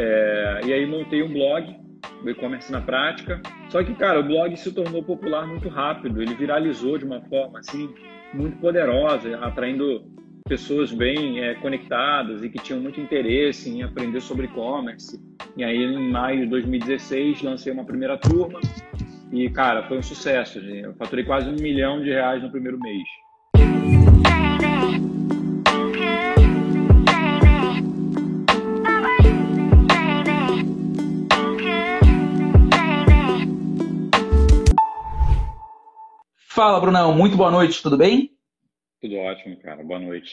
É, e aí montei um blog, o e-commerce na prática. Só que, cara, o blog se tornou popular muito rápido. Ele viralizou de uma forma assim muito poderosa, atraindo pessoas bem é, conectadas e que tinham muito interesse em aprender sobre e-commerce. E aí, em maio de 2016, lancei uma primeira turma e, cara, foi um sucesso. Eu faturei quase um milhão de reais no primeiro mês. Fala, Brunão. Muito boa noite, tudo bem? Tudo ótimo, cara. Boa noite.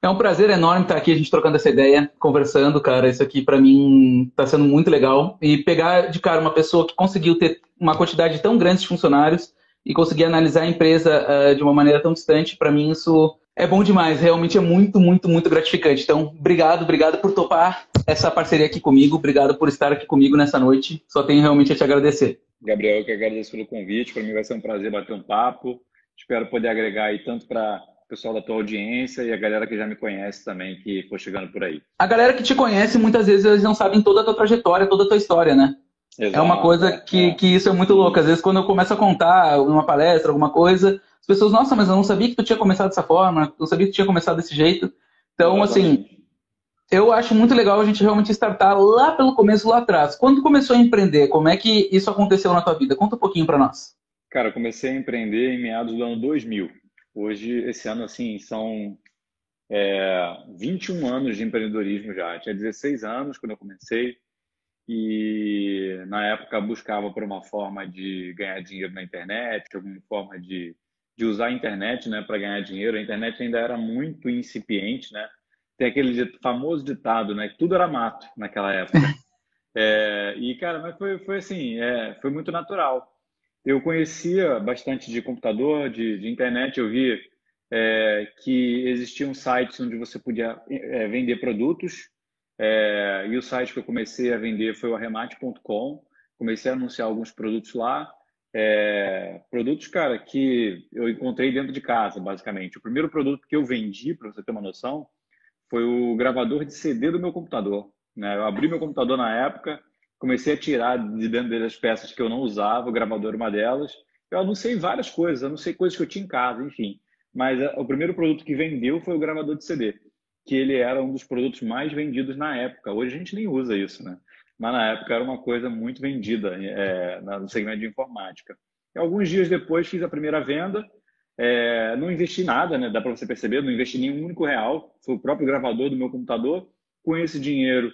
É um prazer enorme estar aqui, a gente trocando essa ideia, conversando, cara. Isso aqui para mim está sendo muito legal. E pegar de cara uma pessoa que conseguiu ter uma quantidade tão grande de funcionários e conseguir analisar a empresa uh, de uma maneira tão distante, para mim isso é bom demais. Realmente é muito, muito, muito gratificante. Então, obrigado, obrigado por topar essa parceria aqui comigo. Obrigado por estar aqui comigo nessa noite. Só tenho realmente a te agradecer. Gabriel, eu que agradeço pelo convite. Para mim vai ser um prazer bater um papo. Espero poder agregar aí tanto para o pessoal da tua audiência e a galera que já me conhece também, que for chegando por aí. A galera que te conhece, muitas vezes, eles não sabem toda a tua trajetória, toda a tua história, né? Exato, é uma coisa que, é. que isso é muito louco. Às vezes, quando eu começo a contar uma palestra, alguma coisa, as pessoas, nossa, mas eu não sabia que tu tinha começado dessa forma, não sabia que tu tinha começado desse jeito. Então, Exatamente. assim, eu acho muito legal a gente realmente startar lá pelo começo, lá atrás. Quando começou a empreender, como é que isso aconteceu na tua vida? Conta um pouquinho para nós. Cara, eu comecei a empreender em meados do ano 2000. Hoje, esse ano, assim, são é, 21 anos de empreendedorismo já. Eu tinha 16 anos quando eu comecei e, na época, buscava por uma forma de ganhar dinheiro na internet, alguma forma de, de usar a internet né, para ganhar dinheiro. A internet ainda era muito incipiente, né? Tem aquele famoso ditado, né? Que tudo era mato naquela época. É, e, cara, mas foi, foi assim, é, foi muito natural. Eu conhecia bastante de computador, de, de internet, eu vi é, que existiam sites onde você podia é, vender produtos, é, e o site que eu comecei a vender foi o arremate.com, comecei a anunciar alguns produtos lá, é, produtos, cara, que eu encontrei dentro de casa, basicamente. O primeiro produto que eu vendi, para você ter uma noção, foi o gravador de CD do meu computador. Né? Eu abri meu computador na época, comecei a tirar de dentro dele as peças que eu não usava, o gravador uma delas. Eu anunciei várias coisas, anunciei coisas que eu tinha em casa, enfim. Mas eh, o primeiro produto que vendeu foi o gravador de CD, que ele era um dos produtos mais vendidos na época. Hoje a gente nem usa isso, né? Mas na época era uma coisa muito vendida é, no segmento de informática. E alguns dias depois fiz a primeira venda, é, não investi nada, né? Dá para você perceber, não investi nenhum único real. Foi o próprio gravador do meu computador. Com esse dinheiro,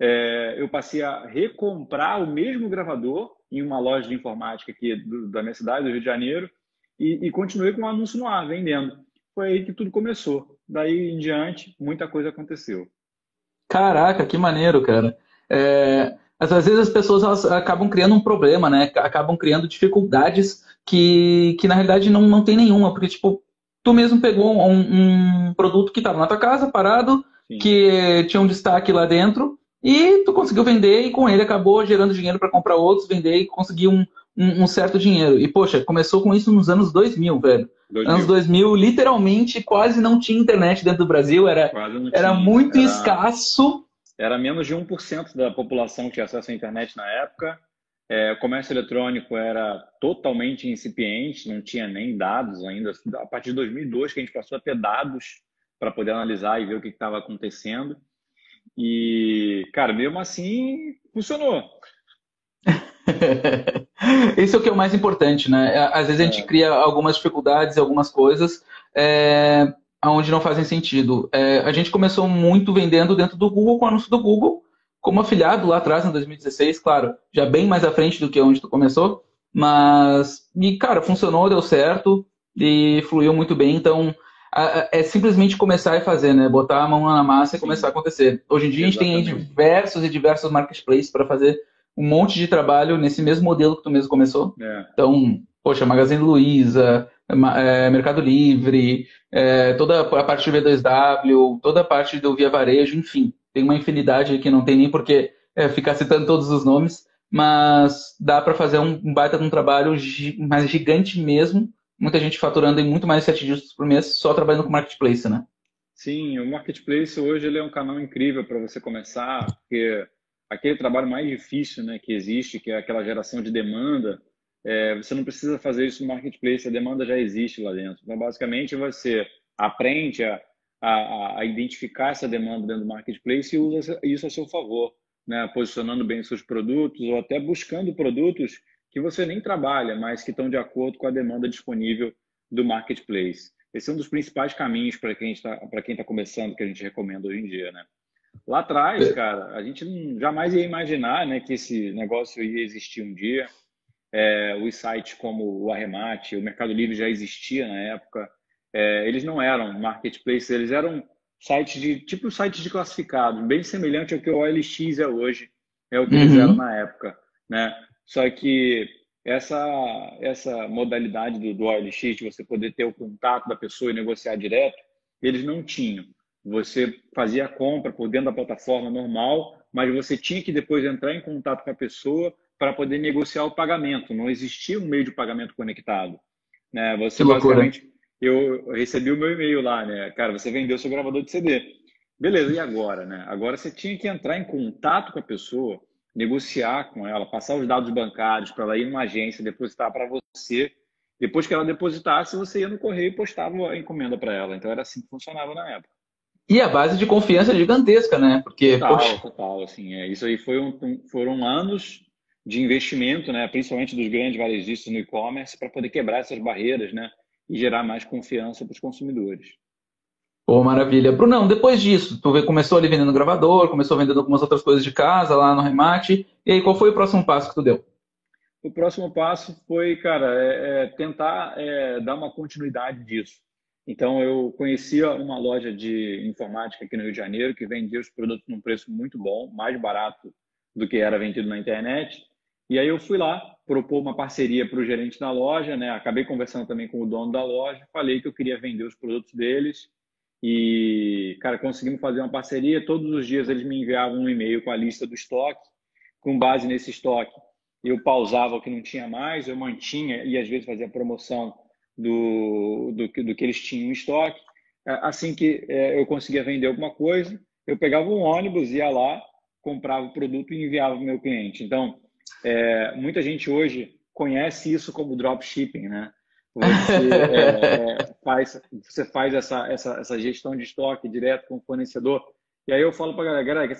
é, eu passei a recomprar o mesmo gravador em uma loja de informática aqui do, da minha cidade, do Rio de Janeiro, e, e continuei com o anúncio no ar, vendendo. Foi aí que tudo começou. Daí em diante, muita coisa aconteceu. Caraca, que maneiro, cara. É, às vezes as pessoas acabam criando um problema, né? Acabam criando dificuldades que, que na realidade não, não tem nenhuma, porque, tipo, tu mesmo pegou um, um produto que estava na tua casa, parado, Sim. que tinha um destaque lá dentro, e tu conseguiu vender e com ele acabou gerando dinheiro para comprar outros, vender e conseguir um, um, um, certo dinheiro. E, poxa, começou com isso nos anos 2000, velho. 2000. Anos 2000, literalmente, quase não tinha internet dentro do Brasil, era, era muito era, escasso. Era menos de 1% da população que tinha acesso à internet na época. É, o comércio eletrônico era totalmente incipiente, não tinha nem dados ainda. A partir de 2002 que a gente passou a ter dados para poder analisar e ver o que estava acontecendo. E, cara, mesmo assim, funcionou. Isso é o que é o mais importante, né? Às vezes a gente é. cria algumas dificuldades, algumas coisas é, onde não fazem sentido. É, a gente começou muito vendendo dentro do Google, com o anúncio do Google, como afiliado lá atrás, em 2016, claro, já bem mais à frente do que onde tu começou, mas, e cara, funcionou, deu certo e fluiu muito bem, então é simplesmente começar e fazer, né? Botar a mão na massa e começar a acontecer. Hoje em dia Exatamente. a gente tem diversos e diversos marketplaces para fazer um monte de trabalho nesse mesmo modelo que tu mesmo começou. É. Então, poxa, Magazine Luiza, é, Mercado Livre, é, toda a parte do B2W, toda a parte do Via Varejo, enfim tem uma infinidade que não tem nem por que é, ficar citando todos os nomes, mas dá para fazer um, um baita de um trabalho mais gigante mesmo, muita gente faturando em muito mais de 7 dígitos por mês só trabalhando com marketplace, né? Sim, o marketplace hoje ele é um canal incrível para você começar, porque aquele trabalho mais difícil né, que existe, que é aquela geração de demanda, é, você não precisa fazer isso no marketplace, a demanda já existe lá dentro. Então, basicamente, você aprende a, a, a identificar essa demanda dentro do marketplace e usa isso a seu favor, né? posicionando bem seus produtos ou até buscando produtos que você nem trabalha, mas que estão de acordo com a demanda disponível do marketplace. Esse é um dos principais caminhos para quem está para quem está começando que a gente recomenda hoje em dia, né? Lá atrás, cara, a gente jamais ia imaginar, né, que esse negócio ia existir um dia é, os sites como o Arremate, o Mercado Livre já existia na época, é, eles não eram marketplaces, eles eram sites de tipo sites de classificados, bem semelhante ao que o OLX é hoje, é o que uhum. eles eram na época, né? Só que essa essa modalidade do, do OLX de você poder ter o contato da pessoa e negociar direto, eles não tinham. Você fazia a compra por dentro da plataforma normal, mas você tinha que depois entrar em contato com a pessoa para poder negociar o pagamento. Não existia um meio de pagamento conectado. Né? Você que basicamente, eu recebi o meu e-mail lá, né? Cara, você vendeu seu gravador de CD. Beleza, e agora, né? Agora você tinha que entrar em contato com a pessoa, negociar com ela, passar os dados bancários para ela ir numa agência, depositar para você. Depois que ela depositasse, você ia no correio e postava a encomenda para ela. Então era assim que funcionava na época. E a base de confiança gigantesca, né? Porque total, poxa... total, assim, é, isso aí foi um, foram anos de investimento, né, principalmente dos grandes varejistas no e-commerce, para poder quebrar essas barreiras né, e gerar mais confiança para os consumidores. Pô, maravilha. Brunão, depois disso, tu começou ali vendendo gravador, começou vendendo algumas outras coisas de casa lá no remate. E aí, qual foi o próximo passo que tu deu? O próximo passo foi, cara, é, é tentar é, dar uma continuidade disso. Então, eu conhecia uma loja de informática aqui no Rio de Janeiro que vendia os produtos num preço muito bom, mais barato do que era vendido na internet. E aí eu fui lá propor uma parceria para o gerente da loja, né? Acabei conversando também com o dono da loja, falei que eu queria vender os produtos deles e, cara, conseguimos fazer uma parceria. Todos os dias eles me enviavam um e-mail com a lista do estoque. Com base nesse estoque, eu pausava o que não tinha mais, eu mantinha e às vezes fazia promoção do, do, do que eles tinham em estoque. Assim que é, eu conseguia vender alguma coisa, eu pegava um ônibus, ia lá, comprava o produto e enviava para o meu cliente. Então, é, muita gente hoje conhece isso como dropshipping, né? Você, é, é, faz, você faz essa, essa, essa gestão de estoque direto com o fornecedor. E aí eu falo para a galera, galera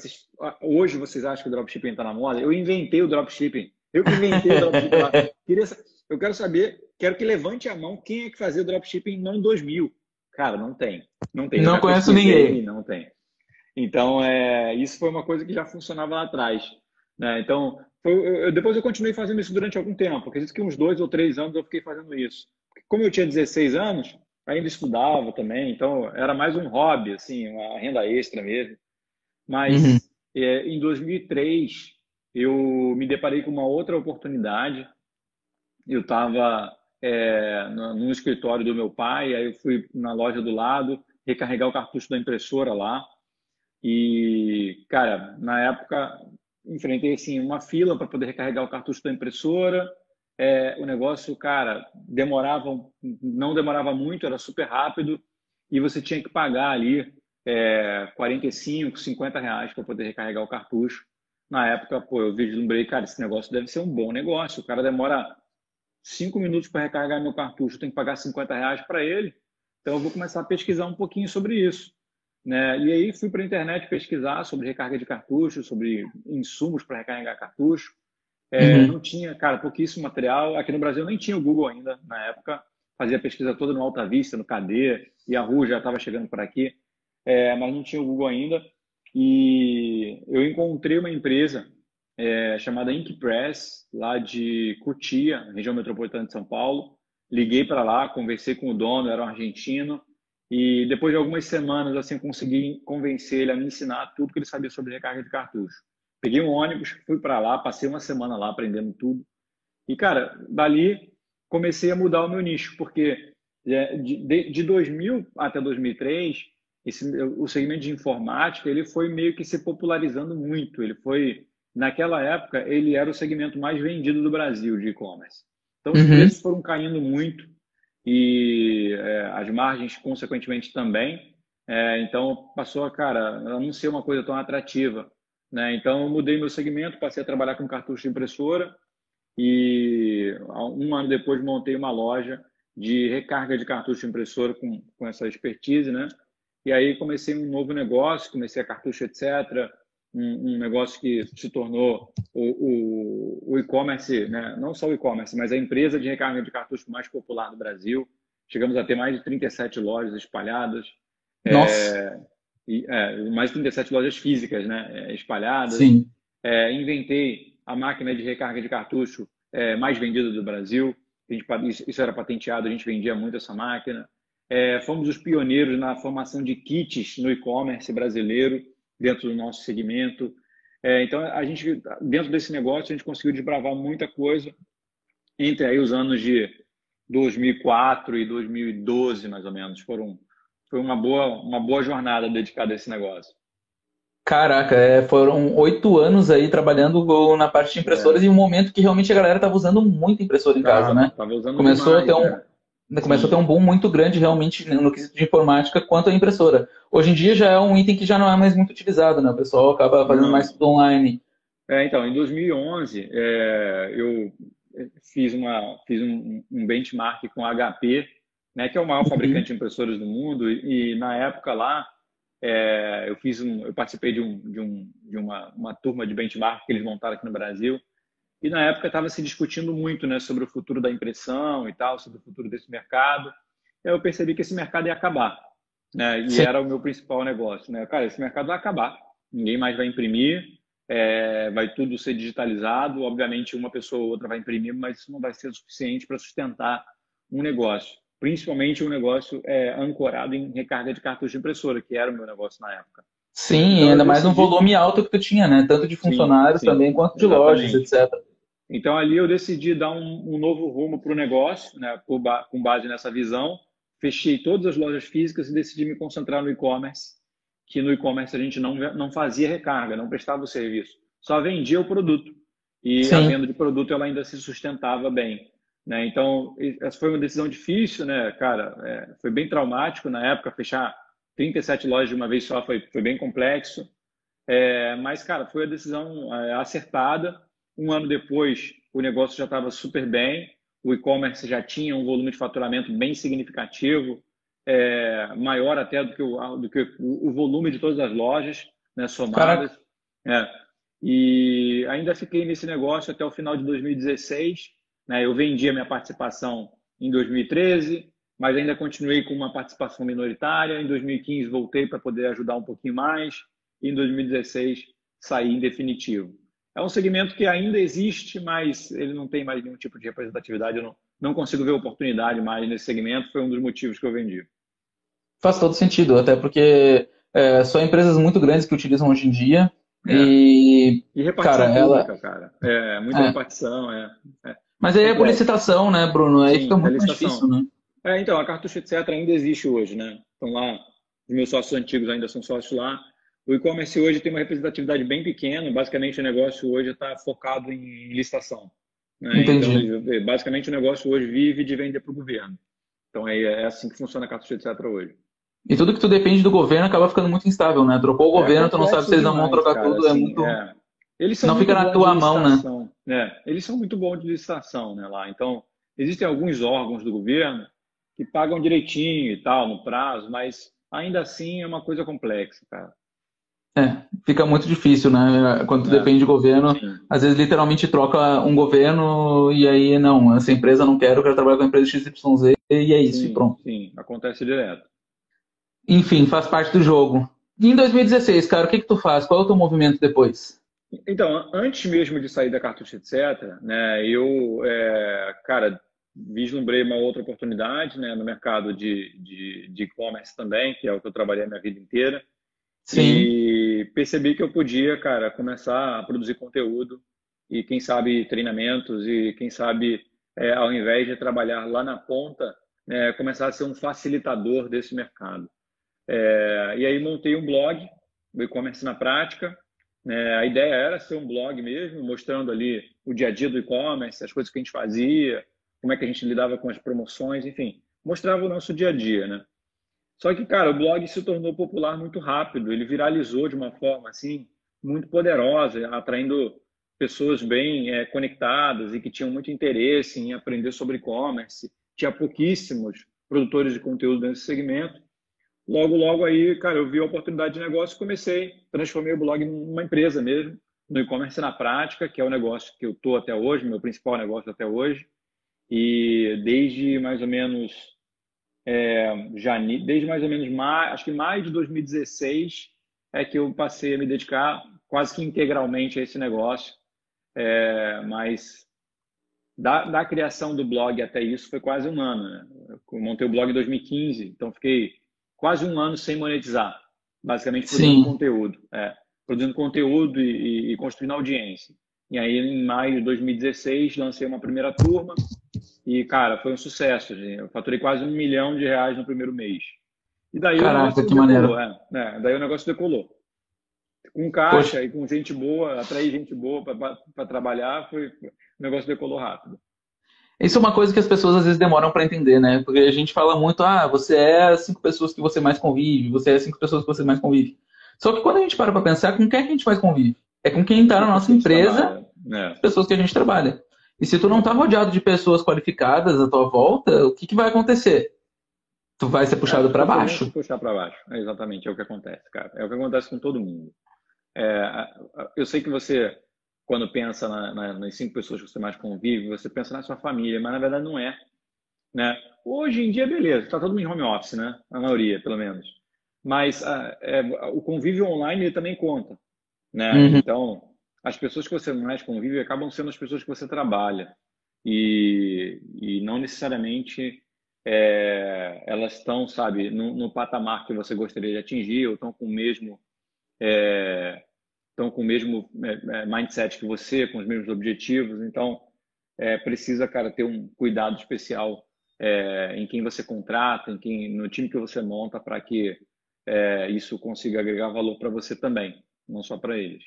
hoje vocês acham que o dropshipping está na moda? Eu inventei o dropshipping. Eu que inventei o dropshipping. Queria, eu quero saber, quero que levante a mão quem é que fazia o dropshipping no ano 2000. Cara, não tem. Não tem. Não conheço ninguém. Não tem. Então, é, isso foi uma coisa que já funcionava lá atrás. Né? Então, eu, depois eu continuei fazendo isso durante algum tempo. Acredito que uns dois ou três anos eu fiquei fazendo isso. Como eu tinha 16 anos, ainda estudava também, então era mais um hobby, assim, uma renda extra mesmo. Mas uhum. é, em 2003 eu me deparei com uma outra oportunidade. Eu estava é, no, escritório do meu pai, aí eu fui na loja do lado recarregar o cartucho da impressora lá. E, cara, na época enfrentei assim uma fila para poder recarregar o cartucho da impressora. É, o negócio, cara, demorava, não demorava muito, era super rápido e você tinha que pagar ali é, 45, 50 reais para poder recarregar o cartucho. Na época, pô, eu vislumbrei, cara, esse negócio deve ser um bom negócio. O cara demora cinco minutos para recarregar meu cartucho, eu tenho que pagar 50 reais para ele. Então, eu vou começar a pesquisar um pouquinho sobre isso. Né? E aí fui para a internet pesquisar sobre recarga de cartucho, sobre insumos para recarregar cartucho. É, uhum. Não tinha, cara, pouquíssimo material. Aqui no Brasil nem tinha o Google ainda na época. Fazia pesquisa toda no Alta Vista, no KD, e a Ru já estava chegando por aqui, é, mas não tinha o Google ainda. E eu encontrei uma empresa é, chamada Inkpress, lá de Cotia, região metropolitana de São Paulo. Liguei para lá, conversei com o dono, era um argentino. E depois de algumas semanas, assim, consegui convencer ele a me ensinar tudo que ele sabia sobre recarga de cartucho. Peguei um ônibus, fui para lá, passei uma semana lá aprendendo tudo. E, cara, dali comecei a mudar o meu nicho, porque é, de, de 2000 até 2003, esse, o segmento de informática ele foi meio que se popularizando muito. Ele foi, naquela época, ele era o segmento mais vendido do Brasil de e-commerce. Então, os uhum. preços foram caindo muito e é, as margens, consequentemente, também. É, então, passou a, cara, não ser uma coisa tão atrativa. né? Então, eu mudei meu segmento, passei a trabalhar com cartucho de impressora e um ano depois montei uma loja de recarga de cartucho de impressora com, com essa expertise, né? E aí comecei um novo negócio, comecei a cartucho, etc. Um, um negócio que se tornou o, o, o e-commerce, né? não só o e-commerce, mas a empresa de recarga de cartucho mais popular do Brasil. Chegamos a ter mais de 37 lojas espalhadas. Nossa! É, e, é, mais de 37 lojas físicas né? É, espalhadas. Sim. É, inventei a máquina de recarga de cartucho é, mais vendida do Brasil. Gente, isso era patenteado, a gente vendia muito essa máquina. É, fomos os pioneiros na formação de kits no e-commerce brasileiro, dentro do nosso segmento. É, então, a gente, dentro desse negócio, a gente conseguiu desbravar muita coisa entre aí os anos de 2004 e 2012, mais ou menos. Foram, foi uma boa, uma boa jornada dedicada a esse negócio. Caraca, é, foram oito anos aí trabalhando na parte de impressoras é. e um momento que realmente a galera estava usando muito impressora em casa, ah, né? Começou demais, a ter um, né? Começou a ter um boom muito grande realmente no quesito de informática quanto à impressora. Hoje em dia já é um item que já não é mais muito utilizado, né? O pessoal acaba fazendo mais tudo online. É, então, em 2011 é, eu fiz, uma, fiz um, um benchmark com a HP, né, que é o maior uhum. fabricante de impressoras do mundo, e, e na época lá é, eu fiz um, eu participei de, um, de, um, de uma, uma turma de benchmark que eles montaram aqui no Brasil. E na época estava se discutindo muito, né, sobre o futuro da impressão e tal, sobre o futuro desse mercado. E eu percebi que esse mercado ia acabar, né? E Sim. era o meu principal negócio, né? Cara, esse mercado vai acabar. Ninguém mais vai imprimir, é, vai tudo ser digitalizado. Obviamente, uma pessoa ou outra vai imprimir, mas isso não vai ser suficiente para sustentar um negócio principalmente um negócio é, ancorado em recarga de cartucho de impressora, que era o meu negócio na época. Sim, então, ainda mais um volume alto que tu tinha, né? Tanto de funcionários sim, sim, também quanto de exatamente. lojas, etc. Então ali eu decidi dar um, um novo rumo para o negócio, né? com base nessa visão. Fechei todas as lojas físicas e decidi me concentrar no e-commerce, que no e-commerce a gente não, não fazia recarga, não prestava o serviço, só vendia o produto. E sim. a venda de produto ela ainda se sustentava bem. Né? Então, essa foi uma decisão difícil, né, cara? É, foi bem traumático na época, fechar 37 lojas de uma vez só foi, foi bem complexo. É, mas, cara, foi a decisão é, acertada. Um ano depois, o negócio já estava super bem, o e-commerce já tinha um volume de faturamento bem significativo, é, maior até do que, o, do que o, volume de todas as lojas né, somadas. É. E ainda fiquei nesse negócio até o final de 2016 né? Eu vendi a minha participação em 2013, mas ainda continuei com uma participação minoritária. Em 2015 voltei para poder ajudar um pouquinho mais e em 2016 saí em definitivo. É um segmento que ainda existe, mas ele não tem mais nenhum tipo de representatividade. Eu não, não consigo ver oportunidade mais nesse segmento. Foi um dos motivos que eu vendi. Faz todo sentido, até porque é, são empresas muito grandes que utilizam hoje em dia. É. E, e repartição cara, pública, ela... cara. É, muita é. repartição, é. é. Mas aí é por licitação, né, Bruno? Aí Sim, fica muito mais difícil, né? É, então, a Cartucho Etc. ainda existe hoje, né? Estão lá, os meus sócios antigos ainda são sócios lá. O e-commerce hoje tem uma representatividade bem pequena, basicamente o negócio hoje está focado em licitação. Né? Entendi. Então, basicamente o negócio hoje vive de vender para o governo. Então é, é assim que funciona a Cartucho Etc. hoje. E tudo que tu depende do governo acaba ficando muito instável, né? Trocou o é, governo, tu não sabe se eles não vão trocar cara, tudo, é assim, é muito... Eles não fica na tua mão, né? É, eles são muito bons de licitação né, lá. Então, existem alguns órgãos do governo que pagam direitinho e tal, no prazo, mas ainda assim é uma coisa complexa, cara. É, fica muito difícil, né? Quando é, depende do governo, sim. às vezes literalmente troca um governo e aí não, essa empresa não quer, eu quero trabalhar com a empresa XYZ e é isso, sim, pronto. Sim, acontece direto. Enfim, faz parte do jogo. E em 2016, cara, o que que tu faz? Qual é o teu movimento depois? Então, antes mesmo de sair da cartucho, etc., né, eu, é, cara, vislumbrei uma outra oportunidade né, no mercado de e-commerce também, que é o que eu trabalhei a minha vida inteira. Sim. E percebi que eu podia, cara, começar a produzir conteúdo e, quem sabe, treinamentos e, quem sabe, é, ao invés de trabalhar lá na ponta, é, começar a ser um facilitador desse mercado. É, e aí montei um blog, o e-commerce na prática, é, a ideia era ser um blog mesmo, mostrando ali o dia a dia do e-commerce, as coisas que a gente fazia, como é que a gente lidava com as promoções, enfim, mostrava o nosso dia a dia, né? Só que, cara, o blog se tornou popular muito rápido, ele viralizou de uma forma assim muito poderosa, atraindo pessoas bem é, conectadas e que tinham muito interesse em aprender sobre e-commerce. Tinha pouquíssimos produtores de conteúdo nesse segmento. Logo, logo aí, cara, eu vi a oportunidade de negócio e comecei, transformei o blog numa empresa mesmo, no e-commerce na prática, que é o negócio que eu tô até hoje, meu principal negócio até hoje. E desde mais ou menos é, jane... desde mais ou menos mais, acho que mais de 2016 é que eu passei a me dedicar quase que integralmente a esse negócio. É, mas da, da, criação do blog até isso foi quase um ano. Né? Eu montei o blog em 2015, então fiquei quase um ano sem monetizar, basicamente produzindo Sim. conteúdo. É, produzindo conteúdo e, e, e construindo audiência. E aí, em maio de 2016, lancei uma primeira turma e, cara, foi um sucesso. Eu faturei quase um milhão de reais no primeiro mês. E daí Caraca, o negócio que decolou. É, é, daí o negócio decolou. Com caixa Poxa. e com gente boa, atrair gente boa para trabalhar, foi, o negócio decolou rápido. Isso é uma coisa que as pessoas às vezes demoram para entender, né? Porque a gente fala muito, ah, você é as cinco pessoas que você mais convive, você é as cinco pessoas que você mais convive. Só que quando a gente para para pensar, com quem é que a gente mais convive? É com quem está na nossa empresa, é. as pessoas que a gente trabalha. E se tu não está rodeado de pessoas qualificadas à tua volta, o que, que vai acontecer? Tu vai ser puxado é, para baixo. Puxar para baixo, é exatamente, é o que acontece, cara. É o que acontece com todo mundo. É, eu sei que você, quando pensa na, na, nas cinco pessoas que você mais convive, você pensa na sua família, mas na verdade não é. Né? Hoje em dia, beleza, está todo mundo em home office, né? A maioria, pelo menos. Mas é, o convívio online também conta. Né? Uhum. Então, as pessoas que você mais convive acabam sendo as pessoas que você trabalha. E, e não necessariamente é, elas estão, sabe, no, no, patamar que você gostaria de atingir ou estão com o mesmo é, estão com o mesmo é, é, mindset que você, com os mesmos objetivos. Então, é, precisa, cara, ter um cuidado especial é, em quem você contrata, em quem, no time que você monta, para que é, isso consiga agregar valor para você também, não só para eles.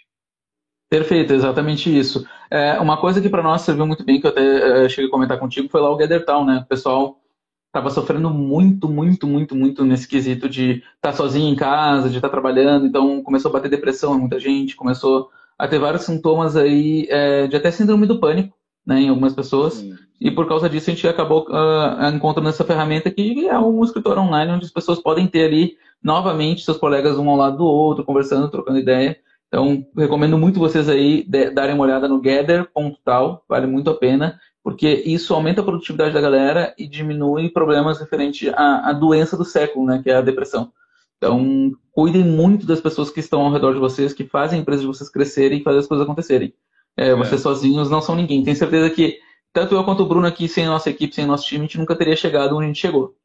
Perfeito, exatamente isso. É, uma coisa que para nós serviu muito bem, que eu até é, cheguei a comentar contigo, foi lá o Gathertown, né? O pessoal estava sofrendo muito, muito, muito, muito nesse quesito de estar tá sozinho em casa, de estar tá trabalhando, então começou a bater depressão em muita gente, começou a ter vários sintomas aí é, de até síndrome do pânico, né, em algumas pessoas. Sim. E por causa disso a gente acabou uh, encontrando essa ferramenta que é um escritório online onde as pessoas podem ter ali novamente seus colegas um ao lado do outro, conversando, trocando ideia. Então, recomendo muito vocês aí darem uma olhada no gather.tal, vale muito a pena, porque isso aumenta a produtividade da galera e diminui problemas referentes à, à doença do século, né, que é a depressão. Então, cuidem muito das pessoas que estão ao redor de vocês, que fazem a empresa de vocês crescerem e fazer as coisas acontecerem. É, é. Vocês sozinhos não são ninguém. Tenho certeza que tanto eu quanto o Bruno aqui, sem a nossa equipe, sem o nosso time, a gente nunca teria chegado onde a gente chegou.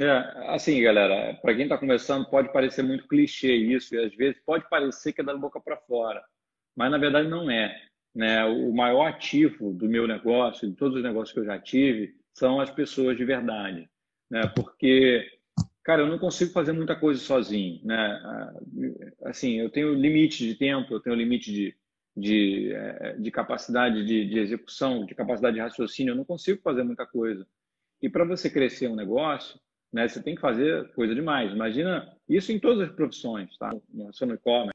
É, assim, galera, para quem está começando, pode parecer muito clichê isso, e às vezes pode parecer que é da boca para fora, mas na verdade não é. Né? O maior ativo do meu negócio, de todos os negócios que eu já tive, são as pessoas de verdade. Né? Porque, cara, eu não consigo fazer muita coisa sozinho. Né? Assim, eu tenho limite de tempo, eu tenho limite de, de, é, de capacidade de, de execução, de capacidade de raciocínio, eu não consigo fazer muita coisa. E para você crescer um negócio, né? Você tem que fazer coisa demais. Imagina isso em todas as profissões, tá? Não é só no e-commerce,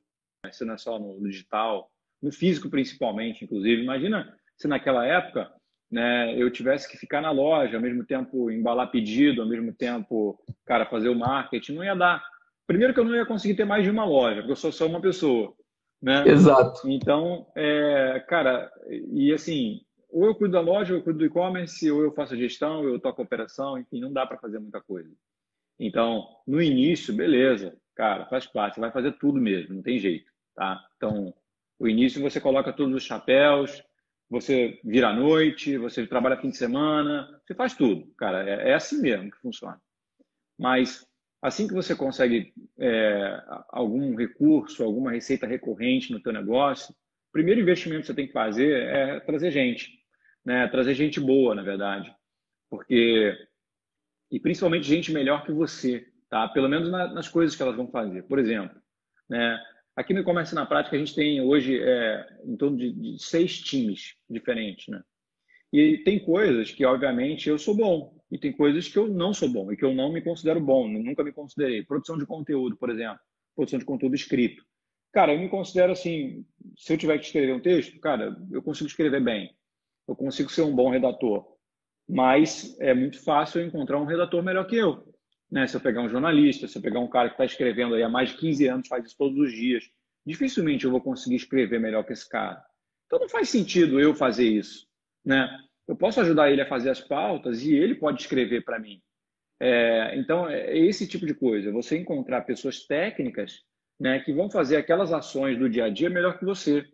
não é só no digital, no físico principalmente, inclusive. Imagina se naquela época né, eu tivesse que ficar na loja, ao mesmo tempo embalar pedido, ao mesmo tempo, cara, fazer o marketing, não ia dar. Primeiro que eu não ia conseguir ter mais de uma loja, porque eu sou só uma pessoa. Né? Exato. Então, é, cara, e assim, ou eu cuido da loja, ou eu cuido do e-commerce, ou eu faço a gestão, ou eu toco a operação, enfim, não dá para fazer muita coisa. Então, no início, beleza, cara, faz parte, você vai fazer tudo mesmo, não tem jeito, tá? Então, o início você coloca todos os chapéus, você vira à noite, você trabalha fim de semana, você faz tudo, cara, é, é assim mesmo que funciona. Mas assim que você consegue é, algum recurso, alguma receita recorrente no teu negócio, o primeiro investimento que você tem que fazer é trazer gente né? Trazer gente boa, na verdade, porque e principalmente gente melhor que você, tá? Pelo menos na, nas coisas que elas vão fazer. Por exemplo, né? Aqui no comércio na prática a gente tem hoje é, em torno de, de seis times diferentes, né? E tem coisas que, obviamente, eu sou bom. E tem coisas que eu não sou bom e que eu não me considero bom, nunca me considerei. Produção de conteúdo, por exemplo. Produção de conteúdo escrito. cara, eu me considero assim, se eu tiver que escrever um texto, cara, eu consigo escrever bem. Eu consigo ser um bom redator. Mas é muito fácil encontrar um redator melhor que eu. Né? Se eu pegar um jornalista, se eu pegar um cara que está escrevendo aí há mais de 15 anos, faz isso todos os dias, dificilmente eu vou conseguir escrever melhor que esse cara. Então não faz sentido eu fazer isso. Né? Eu posso ajudar ele a fazer as pautas e ele pode escrever para mim. É, então, é esse tipo de coisa. Você encontrar pessoas técnicas né, que vão fazer aquelas ações do dia a dia melhor que você.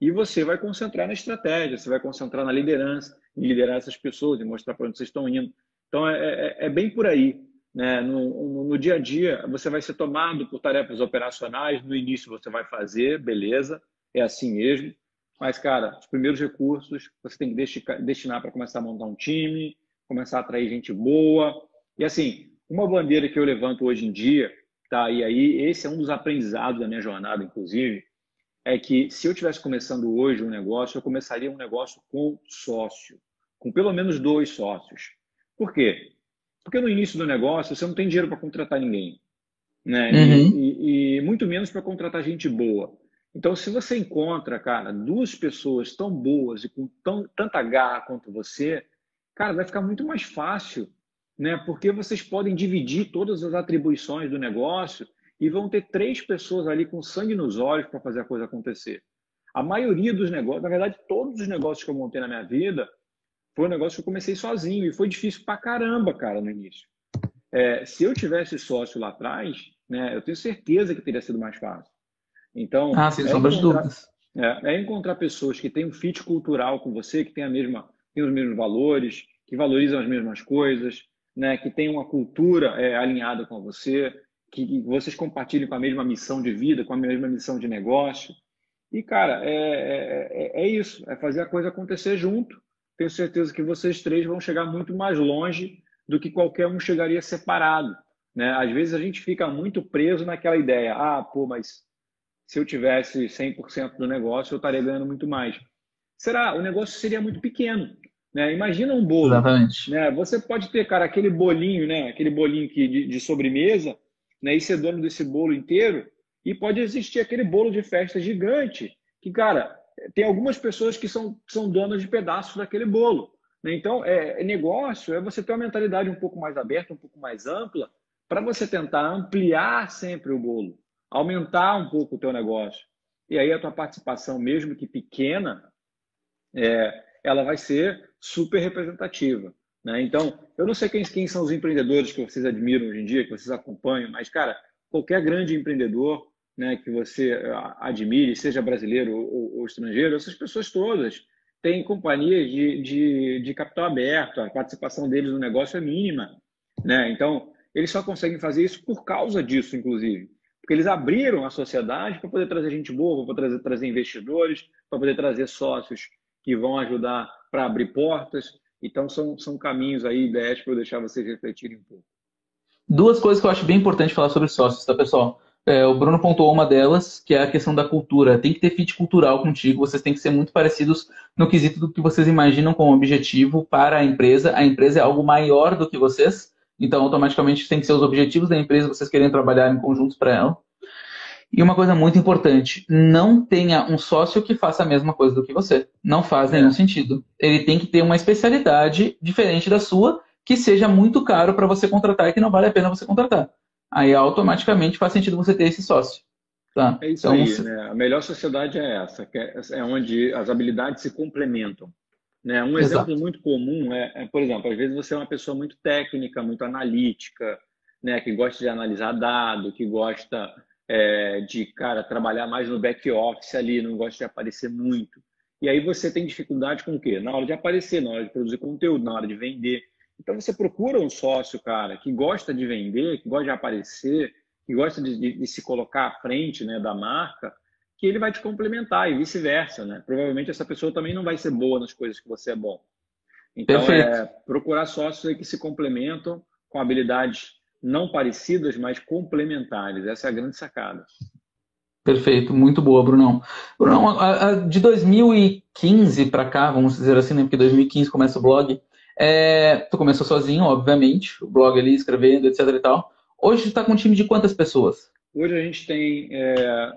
E você vai concentrar na estratégia, você vai concentrar na liderança, em liderar essas pessoas, e mostrar para onde vocês estão indo. Então, é, é, é bem por aí. Né? No, no, no, dia a dia, você vai ser tomado por tarefas operacionais. No início, você vai fazer, beleza, é assim mesmo. Mas, cara, os primeiros recursos você tem que destinar para começar a montar um time, começar a atrair gente boa. E, assim, uma bandeira que eu levanto hoje em dia, tá? E aí, esse é um dos aprendizados da minha jornada, inclusive, é que se eu estivesse começando hoje um negócio, eu começaria um negócio com sócio, com pelo menos dois sócios. Por quê? Porque no início do negócio você não tem dinheiro para contratar ninguém, né? Uhum. E, e, e, muito menos para contratar gente boa. Então, se você encontra, cara, duas pessoas tão boas e com tão, tanta garra quanto você, cara, vai ficar muito mais fácil, né? Porque vocês podem dividir todas as atribuições do negócio e vão ter três pessoas ali com sangue nos olhos para fazer a coisa acontecer. A maioria dos negócios, na verdade, todos os negócios que eu montei na minha vida, foi um negócio que eu comecei sozinho e foi difícil pra caramba, cara, no início. É, se eu tivesse sócio lá atrás, né, eu tenho certeza que teria sido mais fácil. Então, ah, sem é sombra de dúvidas. É, é, encontrar pessoas que têm um fit cultural com você, que têm a mesma, têm os mesmos valores, que valorizam as mesmas coisas, né, que têm uma cultura é, alinhada com você, que vocês compartilhem com a mesma missão de vida, com a mesma missão de negócio. E, cara, é, é, é, é isso, é fazer a coisa acontecer junto. Tenho certeza que vocês três vão chegar muito mais longe do que qualquer um chegaria separado. Né? Às vezes a gente fica muito preso naquela ideia, ah, pô, mas se eu tivesse 100% do negócio, eu estaria ganhando muito mais. Será? O negócio seria muito pequeno. Né? Imagina um bolo. Exatamente. Né? Você pode ter, cara, aquele bolinho, né? aquele bolinho que, de, de sobremesa, né, e ser dono desse bolo inteiro, e pode existir aquele bolo de festa gigante, que, cara, tem algumas pessoas que são, são donas de pedaços daquele bolo. Né? Então, é, é, negócio é você ter uma mentalidade um pouco mais aberta, um pouco mais ampla, para você tentar ampliar sempre o bolo, aumentar um pouco o teu negócio. E aí a tua participação, mesmo que pequena, é, ela vai ser super representativa. Né? Então, eu não sei quem, quem são os empreendedores que vocês admiram hoje em dia, que vocês acompanham, mas, cara, qualquer grande empreendedor né, que você ah, admire, seja brasileiro ou, ou estrangeiro, essas pessoas todas têm companhias de, de, de, capital aberto, a participação deles no negócio é mínima. Né? Então, eles só conseguem fazer isso por causa disso, inclusive. Porque eles abriram a sociedade para poder trazer gente boa, para trazer, trazer investidores, para poder trazer sócios que vão ajudar para abrir portas. Então, são, são caminhos aí, ideias para eu deixar vocês refletirem um pouco. Duas coisas que eu acho bem importante falar sobre sócios, tá, pessoal? É, o Bruno pontuou uma delas, que é a questão da cultura. Tem que ter fit cultural contigo, vocês têm que ser muito parecidos no quesito do que vocês imaginam como objetivo para a empresa. A empresa é algo maior do que vocês, então automaticamente tem que ser os objetivos da empresa, vocês querem trabalhar em conjunto para ela. E uma coisa muito importante, não tenha um sócio que faça a mesma coisa do que você. Não faz nenhum é. sentido. Ele tem que ter uma especialidade diferente da sua, que seja muito caro para você contratar e que não vale a pena você contratar. Aí automaticamente faz sentido você ter esse sócio. Tá? É isso então, aí, né? A melhor sociedade é essa, que é, é onde as habilidades se complementam. Né? Um Exato. exemplo muito comum é, é, por exemplo, às vezes você é uma pessoa muito técnica, muito analítica, né? que gosta de analisar dado, que gosta é, de, cara, trabalhar mais no back office ali, não gosta de aparecer muito. E aí você tem dificuldade com o quê? Na hora de aparecer, na hora de produzir conteúdo, na hora de vender. Então você procura um sócio, cara, que gosta de vender, que gosta de aparecer, que gosta de, de, de se colocar à frente né, da marca, que ele vai te complementar e vice-versa, né? Provavelmente essa pessoa também não vai ser boa nas coisas que você é bom. Então, Perfeito. é procurar sócios que se complementam com habilidades não parecidas, mas complementares. Essa é a grande sacada. Perfeito, muito boa, Brunão. Brunão, a, a, de 2015 para cá, vamos dizer assim, né, porque 2015 começa o blog, é, tu começou sozinho, obviamente, o blog ali, escrevendo, etc e tal. Hoje tu está com um time de quantas pessoas? Hoje a gente tem é,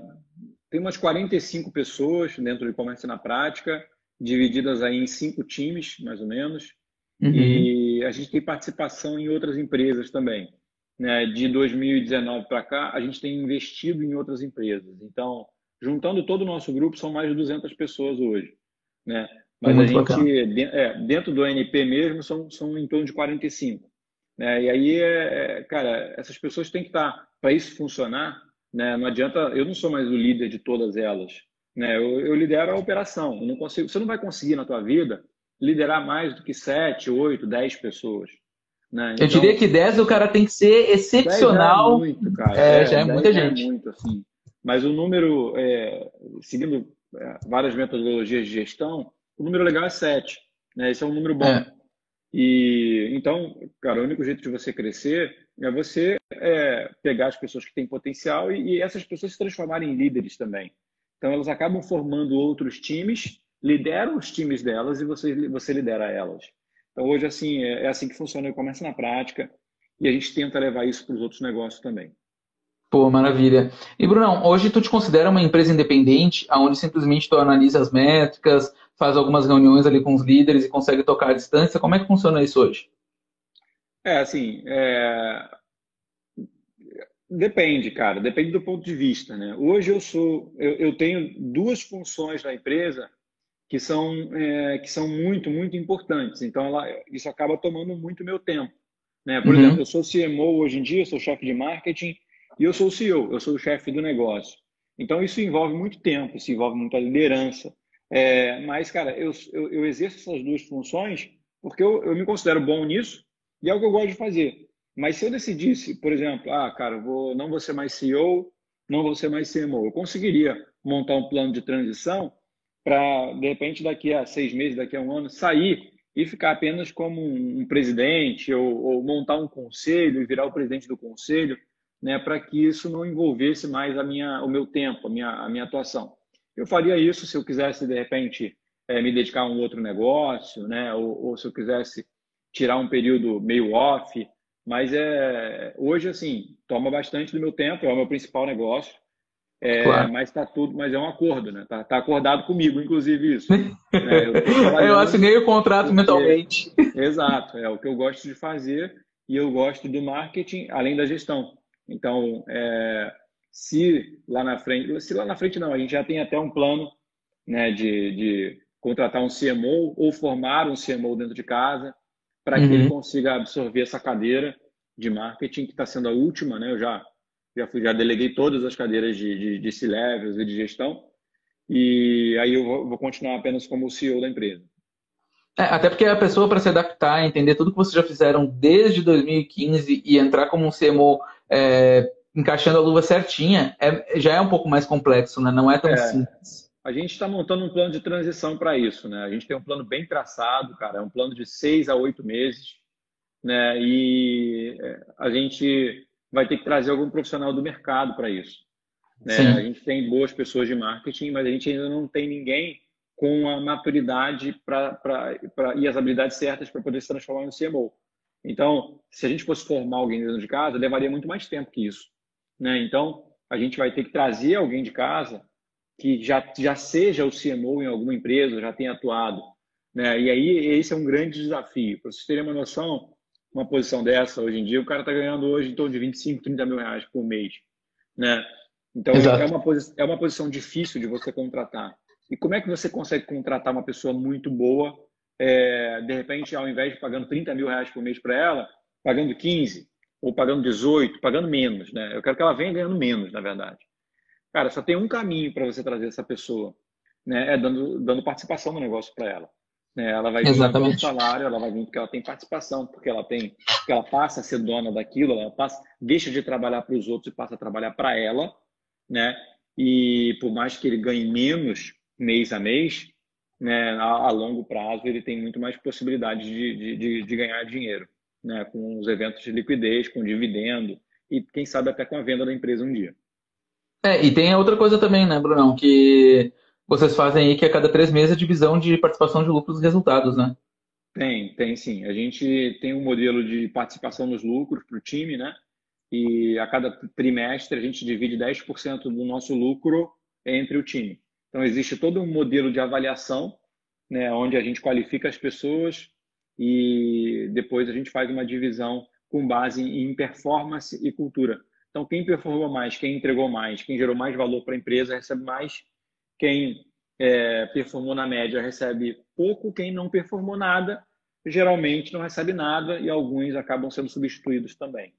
tem umas 45 pessoas dentro do e-commerce na prática, divididas aí em cinco times, mais ou menos. Uhum. E a gente tem participação em outras empresas também. Né? De 2019 para cá, a gente tem investido em outras empresas. Então, juntando todo o nosso grupo, são mais de 200 pessoas hoje. Né? Mas Muito a gente, é, dentro do NP mesmo, são, são em torno de 45. Né? E aí, é, é, cara, essas pessoas têm que estar, para isso funcionar, né? não adianta, eu não sou mais o líder de todas elas. Né? Eu, eu lidero a operação. Eu não consigo, você não vai conseguir na tua vida liderar mais do que 7, 8, 10 pessoas. Né? Então, eu diria que 10 o cara tem que ser excepcional. Já é muito, cara. É, é já é muita gente. É muito, assim. Mas o número, é, seguindo é, várias metodologias de gestão, o número legal é 7. Né? Esse é um número bom. É. E então, cara, o único jeito de você crescer é você é, pegar as pessoas que têm potencial e, e, essas pessoas se transformarem em líderes também. Então, elas acabam formando outros times, lideram os times delas e você, você lidera elas. Então, hoje, assim, é, é assim que funciona o e-commerce na prática e a gente tenta levar isso para os outros negócios também. Pô, maravilha. E, Brunão, hoje tu te considera uma empresa independente, onde simplesmente tu analisa as métricas, faz algumas reuniões ali com os líderes e consegue tocar à distância. Como é que funciona isso hoje? É, assim, é... depende, cara, depende do ponto de vista, né? Hoje eu sou, eu, eu tenho duas funções na empresa que são, é, que são muito, muito importantes. Então, ela, isso acaba tomando muito meu tempo. Né? Por uhum. exemplo, eu sou CMO hoje em dia, sou chefe de marketing, e eu sou o CEO, eu sou o chefe do negócio. Então, isso envolve muito tempo, isso envolve muita liderança. É, mas, cara, eu, eu, eu, exerço essas duas funções porque eu, eu me considero bom nisso e é o que eu gosto de fazer. Mas se eu decidisse, por exemplo, ah, cara, vou, não vou ser mais CEO, não vou ser mais CMO, eu conseguiria montar um plano de transição para, de repente, daqui a seis meses, daqui a um ano, sair e ficar apenas como um, presidente ou, ou montar um conselho e virar o presidente do conselho né, para que isso não envolvesse mais a minha, o meu tempo, a minha, a minha atuação. Eu faria isso se eu quisesse, de repente, é, me dedicar a um outro negócio, né, ou, ou, se eu quisesse tirar um período meio off, mas é, hoje, assim, toma bastante do meu tempo, é o meu principal negócio, é, claro. mas tá tudo, mas é um acordo, né? Tá, tá acordado comigo, inclusive isso. né? Eu, eu assinei o contrato porque... mentalmente. Exato, é o que eu gosto de fazer e eu gosto do marketing, além da gestão. Então, é, se lá na frente, se lá na frente não, a gente já tem até um plano né, de, de contratar um CMO ou formar um CMO dentro de casa para uhum. que ele uhum. consiga absorver essa cadeira de marketing que está sendo a última, né? Eu já já, fui, já deleguei todas as cadeiras de, de, de C-Levels e de gestão e aí eu vou, vou continuar apenas como CEO da empresa. É, até porque a pessoa, para se adaptar, entender tudo que vocês já fizeram desde 2015 e entrar como um CMO é, encaixando a luva certinha, é, já é um pouco mais complexo, né? Não é tão é, simples. A gente está montando um plano de transição para isso, né? A gente tem um plano bem traçado, cara, é um plano de seis a oito meses, né? E é, a gente vai ter que trazer algum profissional do mercado para isso. Né? A gente tem boas pessoas de marketing, mas a gente ainda não tem ninguém com a maturidade pra, pra, pra, e as habilidades certas para poder se transformar no CMO. Então, se a gente fosse formar alguém dentro de casa, levaria muito mais tempo que isso. Né? Então, a gente vai ter que trazer alguém de casa que já, já seja o CMO em alguma empresa, já tenha atuado. Né? E aí, esse é um grande desafio. Para vocês terem uma noção, uma posição dessa, hoje em dia, o cara está ganhando hoje em torno de 25, 30 mil reais por mês. Né? Então, é uma, é uma posição difícil de você contratar. E como é que você consegue contratar uma pessoa muito boa é, de repente, ao invés de pagando 30 mil reais por mês para ela, pagando 15 ou pagando 18, pagando menos, né? Eu quero que ela venha ganhando menos, na verdade. Cara, só tem um caminho para você trazer essa pessoa, né? É dando, dando participação no negócio para ela. Né? Ela vai vir com salário, ela vai vir porque ela tem participação, porque ela tem, porque ela passa a ser dona daquilo, ela passa, deixa de trabalhar para os outros e passa a trabalhar para ela, né? E por mais que ele ganhe menos mês a mês, né, a, a, longo prazo ele tem muito mais possibilidade de, de, de, ganhar dinheiro, né, com os eventos de liquidez, com dividendo e quem sabe até com a venda da empresa um dia. É, e tem outra coisa também, né, Brunão, que vocês fazem aí que a cada três meses a divisão de participação de lucros e resultados, né? Tem, tem sim. A gente tem um modelo de participação nos lucros para o time, né? E a cada trimestre a gente divide 10% do nosso lucro entre o time. Então, existe todo um modelo de avaliação, né, onde a gente qualifica as pessoas e depois a gente faz uma divisão com base em performance e cultura. Então, quem performou mais, quem entregou mais, quem gerou mais valor para a empresa recebe mais, quem é, performou na média recebe pouco, quem não performou nada geralmente não recebe nada e alguns acabam sendo substituídos também.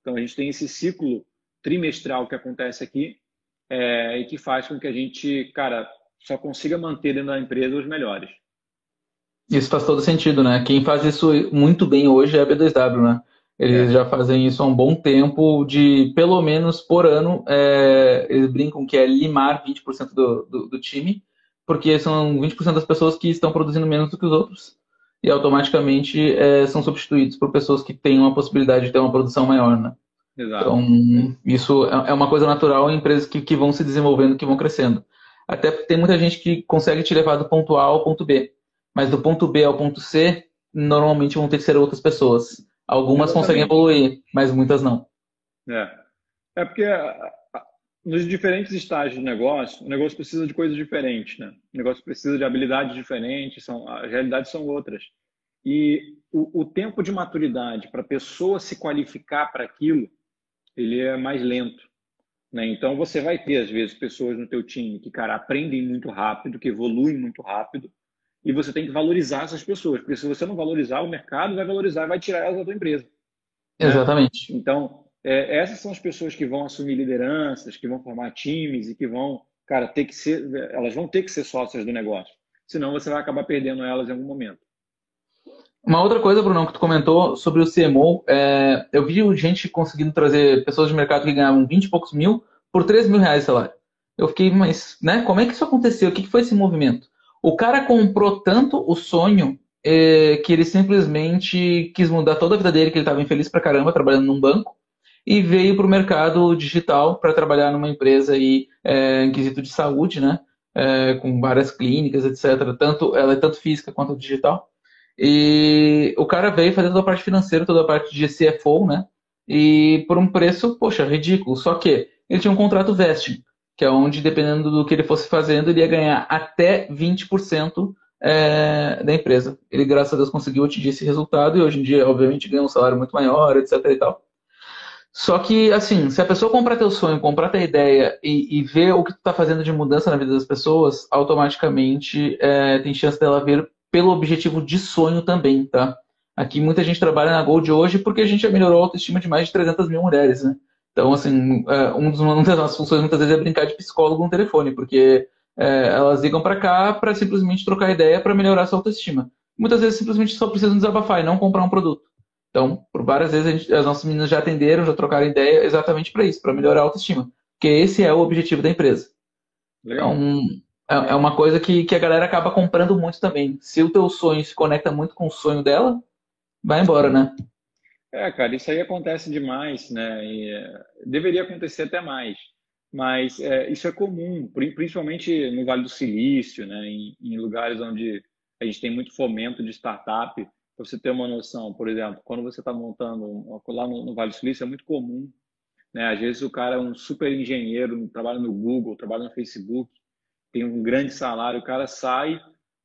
Então, a gente tem esse ciclo trimestral que acontece aqui é, e que faz com que a gente, cara, só consiga manter dentro da empresa os melhores. Isso faz todo sentido, né? Quem faz isso muito bem hoje é a B2W, né? Eles é. já fazem isso há um bom tempo, de pelo menos por ano, é, eles brincam que é limar 20% do, do, do, time, porque são 20% das pessoas que estão produzindo menos do que os outros, e automaticamente é, são substituídos por pessoas que têm uma possibilidade de ter uma produção maior, né? Exato. Então, isso é, é uma coisa natural em empresas que, que vão se desenvolvendo, que vão crescendo. Até tem muita gente que consegue te levar do ponto A ao ponto B, mas do ponto B ao ponto C, normalmente vão ter que ser outras pessoas. Algumas Exatamente. conseguem evoluir, mas muitas não. É, é porque nos diferentes estágios do negócio, o negócio precisa de coisas diferentes, né? O negócio precisa de habilidades diferentes, são, as realidades são outras. E o, o tempo de maturidade para a pessoa se qualificar para aquilo, ele é mais lento. Né? Então, você vai ter, às vezes, pessoas no teu time que, cara, aprendem muito rápido, que evoluem muito rápido, e você tem que valorizar essas pessoas, porque se você não valorizar, o mercado vai valorizar e vai tirar elas da tua empresa. Né? Exatamente. Né? Então, é, essas são as pessoas que vão assumir lideranças, que vão formar times e que vão, cara, ter que ser, elas vão ter que ser sócias do negócio. Senão você vai acabar perdendo elas em algum momento. Uma outra coisa, Brunão, que tu comentou sobre o CMO, é, eu vi gente conseguindo trazer pessoas de mercado que ganhavam 20 e poucos mil por 3 mil reais de salário. Eu fiquei, mas, né, como é que isso aconteceu? O que foi esse movimento? O cara comprou tanto o sonho é, que ele simplesmente quis mudar toda a vida dele, que ele estava infeliz pra caramba trabalhando num banco, e veio para o mercado digital para trabalhar numa empresa aí, é, em quesito de saúde, né? É, com várias clínicas, etc. Tanto, ela é tanto física quanto digital. E o cara veio fazer toda a parte financeira, toda a parte de CFO, né? E por um preço, poxa, ridículo. Só que ele tinha um contrato vesting que é onde, dependendo do que ele fosse fazendo, ele ia ganhar até 20% é, da empresa. Ele, graças a Deus, conseguiu atingir esse resultado e hoje em dia, obviamente, ganha um salário muito maior, etc. e tal. Só que, assim, se a pessoa comprar teu sonho, comprar tua ideia e, e ver o que tu está fazendo de mudança na vida das pessoas, automaticamente é, tem chance dela ver pelo objetivo de sonho também, tá? Aqui muita gente trabalha na Gold hoje porque a gente já melhorou a autoestima de mais de 300 mil mulheres, né? Então, assim, é, um dos, uma das nossas funções muitas vezes é brincar de psicólogo no telefone, porque é, elas ligam para cá para simplesmente trocar ideia para melhorar sua autoestima. Muitas vezes simplesmente só precisam desabafar e não comprar um produto. Então, por várias vezes gente, as nossas meninas já atenderam, já trocaram ideia exatamente para isso, para melhorar a autoestima. Porque esse é o objetivo da empresa. Legal. Então, é, é uma coisa que, que a galera acaba comprando muito também. Se o teu sonho se conecta muito com o sonho dela, vai embora, né? É, cara, isso aí acontece demais, né? E, é, deveria acontecer até mais, mas é, isso é comum, principalmente no Vale do Silício, né? Em, em lugares onde a gente tem muito fomento de startup. Para você ter uma noção, por exemplo, quando você está montando lá no, no, Vale do Silício é muito comum, né? Às vezes o cara é um super engenheiro, trabalha no Google, trabalha no Facebook, tem um grande salário, o cara sai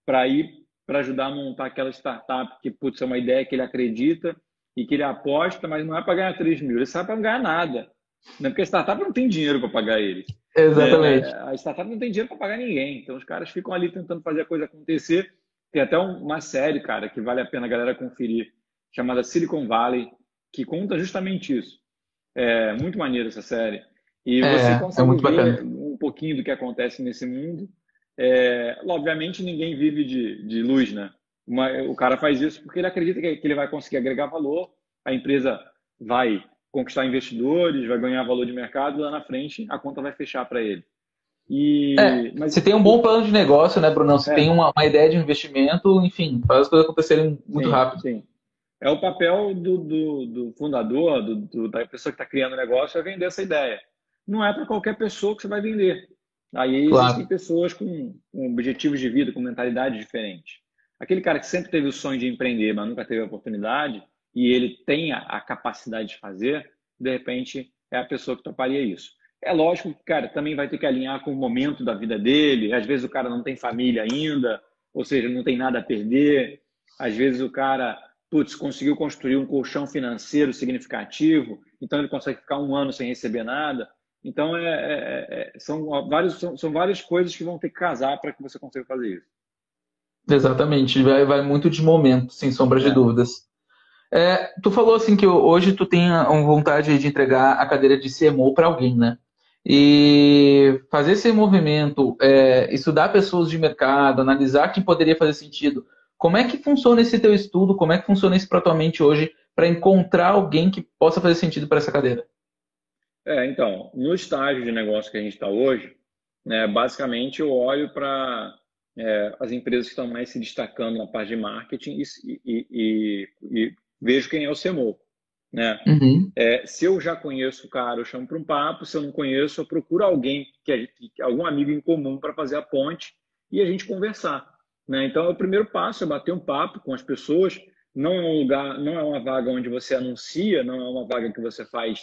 para ir para ajudar a montar aquela startup que putz, é uma ideia que ele acredita e que ele aposta, mas não é para ganhar 3 mil, ele sabe para não ganhar nada. Né? Porque a startup não tem dinheiro para pagar ele. Exatamente. É, a startup não tem dinheiro para pagar ninguém. Então os caras ficam ali tentando fazer a coisa acontecer. Tem até uma série, cara, que vale a pena a galera conferir, chamada Silicon Valley, que conta justamente isso. É muito maneiro essa série. E é, você consegue é ver bacana. um pouquinho do que acontece nesse mundo. É, obviamente ninguém vive de, de luz, né? Uma, o cara faz isso porque ele acredita que, que ele vai conseguir agregar valor, a empresa vai conquistar investidores, vai ganhar valor de mercado, lá na frente a conta vai fechar para ele. E, é, mas... Você tem um bom plano de negócio, né, Bruno? Você é. tem uma, uma, ideia de investimento, enfim, faz as coisas acontecerem muito sim, rápido. Sim. É o papel do, do, do fundador, do, do, da pessoa que está criando o negócio, é vender essa ideia. Não é para qualquer pessoa que você vai vender. Aí claro. existem pessoas com, com objetivos de vida, com mentalidade diferente. Aquele cara que sempre teve o sonho de empreender, mas nunca teve a oportunidade, e ele tem a, capacidade de fazer, de repente é a pessoa que toparia isso. É lógico que, cara, também vai ter que alinhar com o momento da vida dele. Às vezes o cara não tem família ainda, ou seja, não tem nada a perder. Às vezes o cara, putz, conseguiu construir um colchão financeiro significativo, então ele consegue ficar um ano sem receber nada. Então, é, é, é são, vários, são, são várias coisas que vão ter que casar para que você consiga fazer isso. Exatamente, vai, vai muito de momento, sem sombra de é. dúvidas. É, tu falou assim que hoje tu tem vontade de entregar a cadeira de CMO para alguém, né? E fazer esse movimento, é, estudar pessoas de mercado, analisar quem poderia fazer sentido. Como é que funciona esse teu estudo? Como é que funciona isso para tua mente hoje para encontrar alguém que possa fazer sentido para essa cadeira? É, então, no estágio de negócio que a gente está hoje, né, basicamente eu olho para é, as empresas que estão mais se destacando na parte de marketing e, e, e, e vejo quem é o CMO. Né? Uhum. É, se eu já conheço o cara, eu chamo para um papo. Se eu não conheço, eu procuro alguém, que é, algum amigo em comum para fazer a ponte e a gente conversar. Né? Então, o primeiro passo é bater um papo com as pessoas. Não é um lugar, não é uma vaga onde você anuncia, não é uma vaga que você faz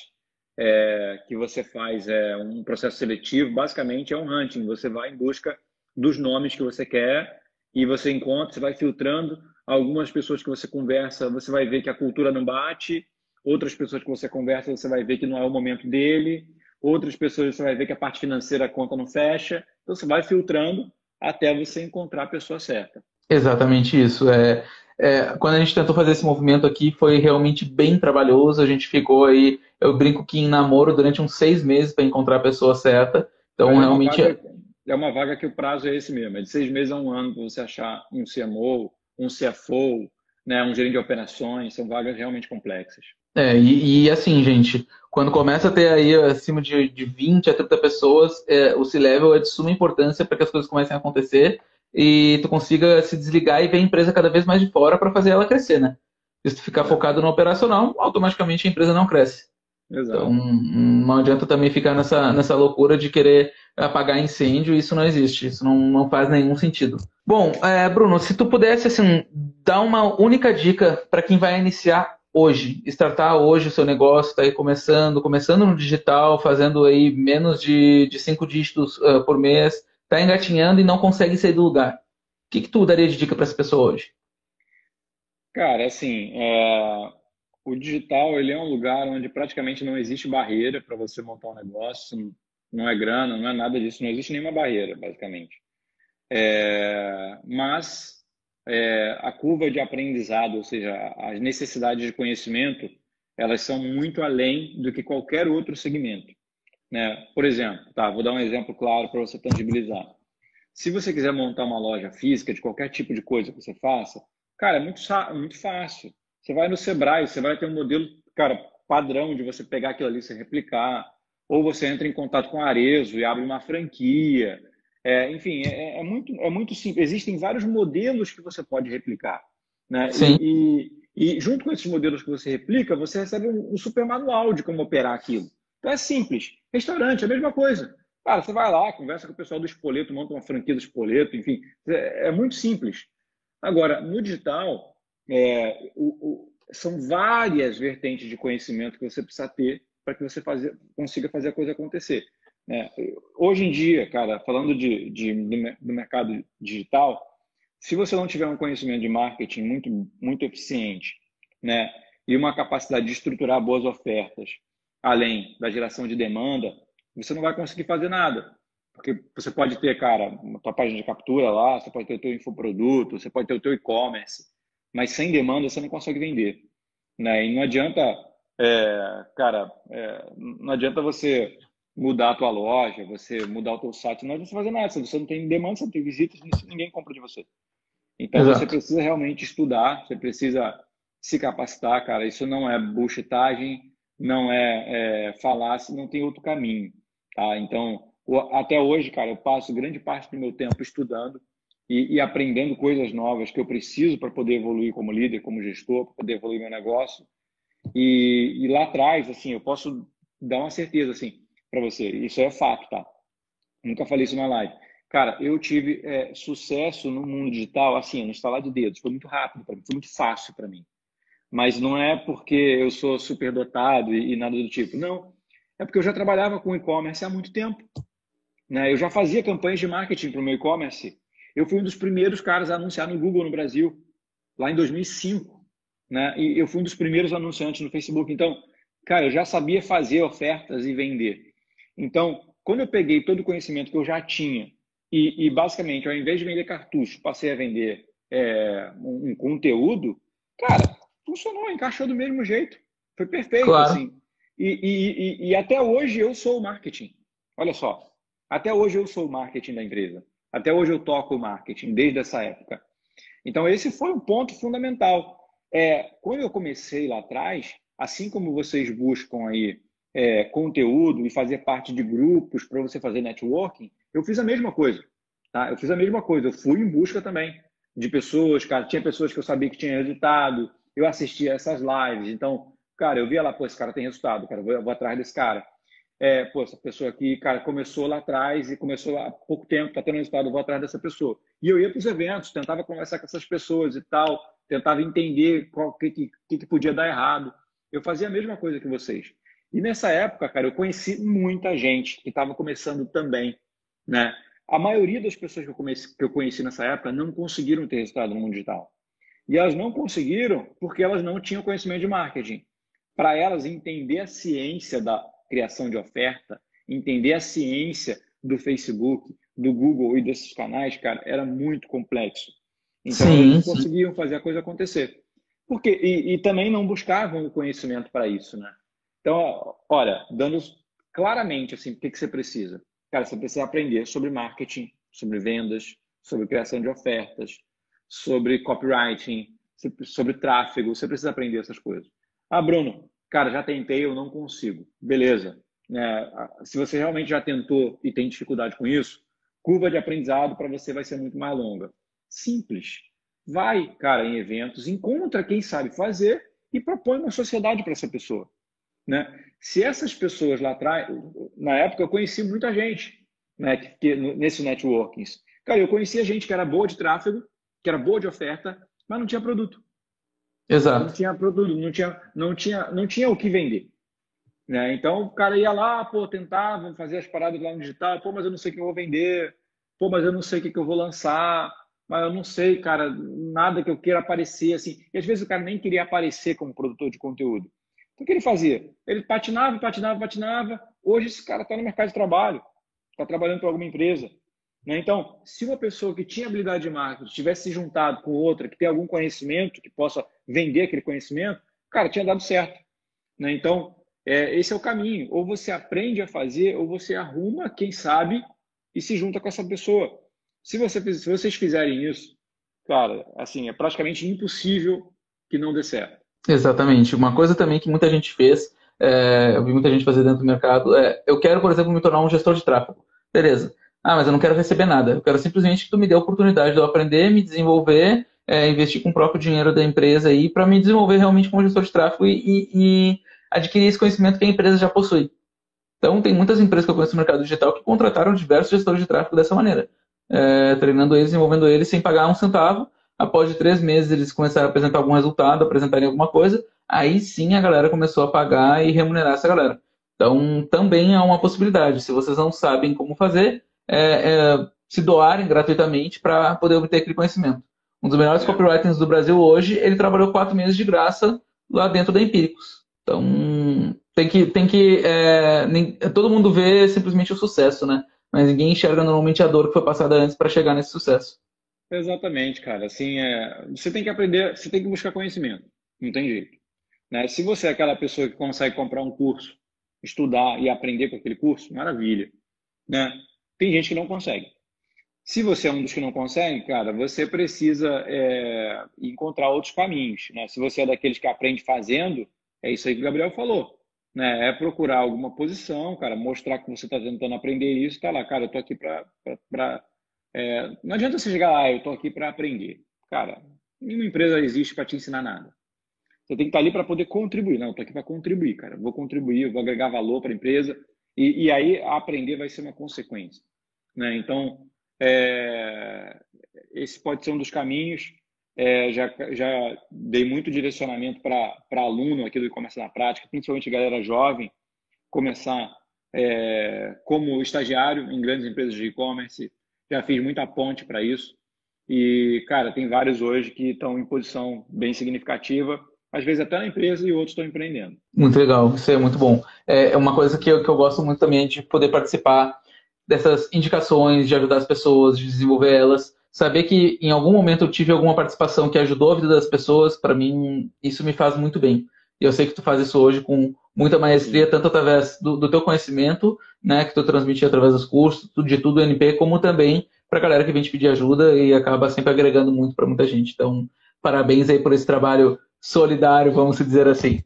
é, que você faz é, um processo seletivo. Basicamente, é um hunting. Você vai em busca dos nomes que você quer e você encontra, você vai filtrando algumas pessoas que você conversa, você vai ver que a cultura não bate outras pessoas que você conversa, você vai ver que não é o momento dele, outras pessoas você vai ver que a parte financeira a conta não fecha. Então você vai filtrando até você encontrar a pessoa certa. Exatamente isso. É, é, quando a gente tentou fazer esse movimento aqui, foi realmente bem trabalhoso. A gente ficou aí, eu brinco que em namoro durante uns seis meses para encontrar a pessoa certa. Então, é realmente. É uma vaga que o prazo é esse mesmo, é de seis meses a um ano para você achar um CMO, um CFO, né, um gerente de operações. São vagas realmente complexas. É, e, e, assim, gente, quando começa a ter aí acima de, de 20 a 30 pessoas, é, o C-Level é de suma importância para que as coisas comecem a acontecer e tu consiga se desligar e ver a empresa cada vez mais de fora para fazer ela crescer, né? Se tu ficar é. focado no operacional, automaticamente a empresa não cresce. Exato. Então, não adianta também ficar nessa, nessa loucura de querer apagar incêndio, isso não existe, isso não, não faz nenhum sentido. Bom, é, Bruno, se tu pudesse assim, dar uma única dica para quem vai iniciar hoje, startar hoje o seu negócio, está aí começando, começando no digital, fazendo aí menos de, de cinco dígitos uh, por mês, está engatinhando e não consegue sair do lugar. O que, que tu daria de dica para essa pessoa hoje? Cara, assim, é... o digital ele é um lugar onde praticamente não existe barreira para você montar um negócio, não é grana, não é nada disso, não existe nenhuma barreira, basicamente. É... Mas é, a curva de aprendizado, ou seja, as necessidades de conhecimento, elas são muito além do que qualquer outro segmento. Né? Por exemplo, tá, vou dar um exemplo claro para você tangibilizar. Se você quiser montar uma loja física de qualquer tipo de coisa que você faça, cara, é muito, muito fácil. Você vai no Sebrae, você vai ter um modelo, cara, padrão de você pegar aquilo ali e replicar. Ou você entra em contato com a Arezo e abre uma franquia. É, enfim, é, é, muito, é muito simples. Existem vários modelos que você pode replicar. Né? Sim. E, e, e junto com esses modelos que você replica, você recebe um, um super manual de como operar aquilo. Então é simples. Restaurante, é a mesma coisa. Cara, você vai lá, conversa com o pessoal do Espoleto, monta uma franquia do Espoleto, enfim. É, é muito simples. Agora, no digital, é, o, o, são várias vertentes de conhecimento que você precisa ter para que você fazer, consiga fazer a coisa acontecer. É, hoje em dia, cara, falando de, de, do mercado digital, se você não tiver um conhecimento de marketing muito, muito eficiente, né, e uma capacidade de estruturar boas ofertas, além da geração de demanda, você não vai conseguir fazer nada. Porque você pode ter, cara, uma tua página de captura lá, você pode ter o teu infoproduto, você pode ter o teu e-commerce, mas sem demanda você não consegue vender. Né? E não adianta, é, cara, é, não adianta você mudar a tua loja, você mudar o teu site, não adianta fazer nada. Se você não tem demanda, você não tem visitas, ninguém compra de você. Então Exato. você precisa realmente estudar, você precisa se capacitar, cara. Isso não é bullshitagem, não é, é falácia, não tem outro caminho, tá? Então, até hoje, cara, eu passo grande parte do meu tempo estudando e, e aprendendo coisas novas que eu preciso para poder evoluir como líder, como gestor, para poder evoluir meu negócio. E, e lá atrás, assim, eu posso dar uma certeza, assim, para você. Isso é fato, tá? Nunca falei isso na live. Cara, eu tive é, sucesso no mundo digital, assim, no instalar de dedos. Foi muito rápido para mim, foi muito fácil para mim. Mas não é porque eu sou super dotado e, e, nada do tipo. Não. É porque eu já trabalhava com e-commerce há muito tempo. Né? Eu já fazia campanhas de marketing para o meu e-commerce. Eu fui um dos primeiros caras a anunciar no Google no Brasil, lá em 2005. Né? E eu fui um dos primeiros anunciantes no Facebook. Então, cara, eu já sabia fazer ofertas e vender. Então, quando eu peguei todo o conhecimento que eu já tinha e, e basicamente, ao invés de vender cartucho, passei a vender é, um, um, conteúdo, cara, funcionou, encaixou do mesmo jeito. Foi perfeito, claro. assim. E, e, e, até hoje eu sou o marketing. Olha só, até hoje eu sou o marketing da empresa. Até hoje eu toco marketing, desde essa época. Então, esse foi um ponto fundamental. É, quando eu comecei lá atrás, assim como vocês buscam aí é, conteúdo e fazer parte de grupos para você fazer networking, eu fiz a mesma coisa. Tá? Eu fiz a mesma coisa. Eu fui em busca também de pessoas, cara. Tinha pessoas que eu sabia que tinha resultado. Eu assistia essas lives. Então, cara, eu via lá, pô, esse cara tem resultado, cara. Eu vou, eu vou atrás desse cara. É, pô, essa pessoa aqui, cara, começou lá atrás e começou há pouco tempo, tá tendo resultado, vou atrás dessa pessoa. E eu ia para os eventos, tentava conversar com essas pessoas e tal, tentava entender o que, que, que podia dar errado. Eu fazia a mesma coisa que vocês. E nessa época, cara, eu conheci muita gente que estava começando também, né? A maioria das pessoas que eu, comece, que eu conheci nessa época não conseguiram ter resultado no mundo digital. E elas não conseguiram porque elas não tinham conhecimento de marketing. Para elas entender a ciência da criação de oferta, entender a ciência do Facebook, do Google e desses canais, cara, era muito complexo. Então, sim, eles não conseguiam fazer a coisa acontecer. Porque, e, e também não buscavam o conhecimento para isso, né? Então, olha, dando claramente assim, o que, que você precisa. Cara, você precisa aprender sobre marketing, sobre vendas, sobre criação de ofertas, sobre copywriting, sobre tráfego. Você precisa aprender essas coisas. Ah, Bruno, cara, já tentei, eu não consigo. Beleza. É, se você realmente já tentou e tem dificuldade com isso, curva de aprendizado para você vai ser muito mais longa. Simples. Vai, cara, em eventos, encontra quem sabe fazer e propõe uma sociedade para essa pessoa. Né? Se essas pessoas lá atrás, na época eu conheci muita gente né, que, que, nesse networkings. Cara, eu conhecia gente que era boa de tráfego, que era boa de oferta, mas não tinha produto. Exato. Não tinha produto, não tinha, não tinha, não tinha o que vender. Né? Então o cara ia lá, pô, tentava fazer as paradas lá no digital, pô, mas eu não sei o que eu vou vender, pô, mas eu não sei o que, que eu vou lançar, mas eu não sei, cara, nada que eu queira aparecer assim. E às vezes o cara nem queria aparecer como produtor de conteúdo. Então, o que ele fazia? Ele patinava, patinava, patinava. Hoje esse cara está no mercado de trabalho, está trabalhando para alguma empresa. Né? Então, se uma pessoa que tinha habilidade de marketing tivesse se juntado com outra que tem algum conhecimento, que possa vender aquele conhecimento, cara, tinha dado certo. Né? Então, é, esse é o caminho. Ou você aprende a fazer, ou você arruma quem sabe e se junta com essa pessoa. Se, você, se vocês fizerem isso, cara, assim, é praticamente impossível que não dê certo. Exatamente. Uma coisa também que muita gente fez, é, eu vi muita gente fazer dentro do mercado, é eu quero, por exemplo, me tornar um gestor de tráfego. Beleza. Ah, mas eu não quero receber nada. Eu quero simplesmente que tu me dê a oportunidade de eu aprender, me desenvolver, é, investir com o próprio dinheiro da empresa aí para me desenvolver realmente como gestor de tráfego e, e, e, adquirir esse conhecimento que a empresa já possui. Então, tem muitas empresas que eu conheço no mercado digital que contrataram diversos gestores de tráfego dessa maneira, é, treinando eles, desenvolvendo eles sem pagar um centavo Após três meses eles começaram a apresentar algum resultado, apresentarem alguma coisa, aí sim a galera começou a pagar e remunerar essa galera. Então também é uma possibilidade. Se vocês não sabem como fazer, é, é, se doarem gratuitamente para poder obter aquele conhecimento. Um dos melhores é. copywriters do Brasil hoje, ele trabalhou quatro meses de graça lá dentro da Empíricos. Então tem que, tem que é, nem, todo mundo vê simplesmente o sucesso, né? Mas ninguém enxerga normalmente a dor que foi passada antes para chegar nesse sucesso. Exatamente, cara. Assim, é, você tem que aprender, você tem que buscar conhecimento. Não tem jeito. Né? Se você é aquela pessoa que consegue comprar um curso, estudar e aprender com aquele curso, maravilha. Né? Tem gente que não consegue. Se você é um dos que não consegue, cara, você precisa é, encontrar outros caminhos. Né? Se você é daqueles que aprende fazendo, é isso aí que o Gabriel falou. Né? É procurar alguma posição, cara, mostrar que você está tentando aprender isso, tá lá, cara, eu tô aqui para é, não adianta você chegar lá, ah, eu estou aqui para aprender. Cara, nenhuma empresa existe para te ensinar nada. Você tem que estar tá ali para poder contribuir. Não, estou aqui para contribuir, cara. Vou contribuir, vou agregar valor para a empresa. E, e, aí aprender vai ser uma consequência. Né? Então, é, esse pode ser um dos caminhos. É, já, já dei muito direcionamento para aluno aqui do e-commerce na prática, principalmente galera jovem, começar é, como estagiário em grandes empresas de e-commerce. Já fiz muita ponte para isso. E, cara, tem vários hoje que estão em posição bem significativa, às vezes até na empresa e outros estão empreendendo. Muito legal, isso é muito bom. É, é uma coisa que eu, que eu gosto muito também de poder participar dessas indicações, de ajudar as pessoas, de desenvolver elas. Saber que em algum momento eu tive alguma participação que ajudou a vida das pessoas, para mim, isso me faz muito bem. E eu sei que tu faz isso hoje com muita maestria, tanto através do, do teu conhecimento, né, que tu transmite através dos cursos, de tudo NP, como também para a galera que vem te pedir ajuda e acaba sempre agregando muito para muita gente. Então, parabéns aí por esse trabalho solidário, vamos dizer assim.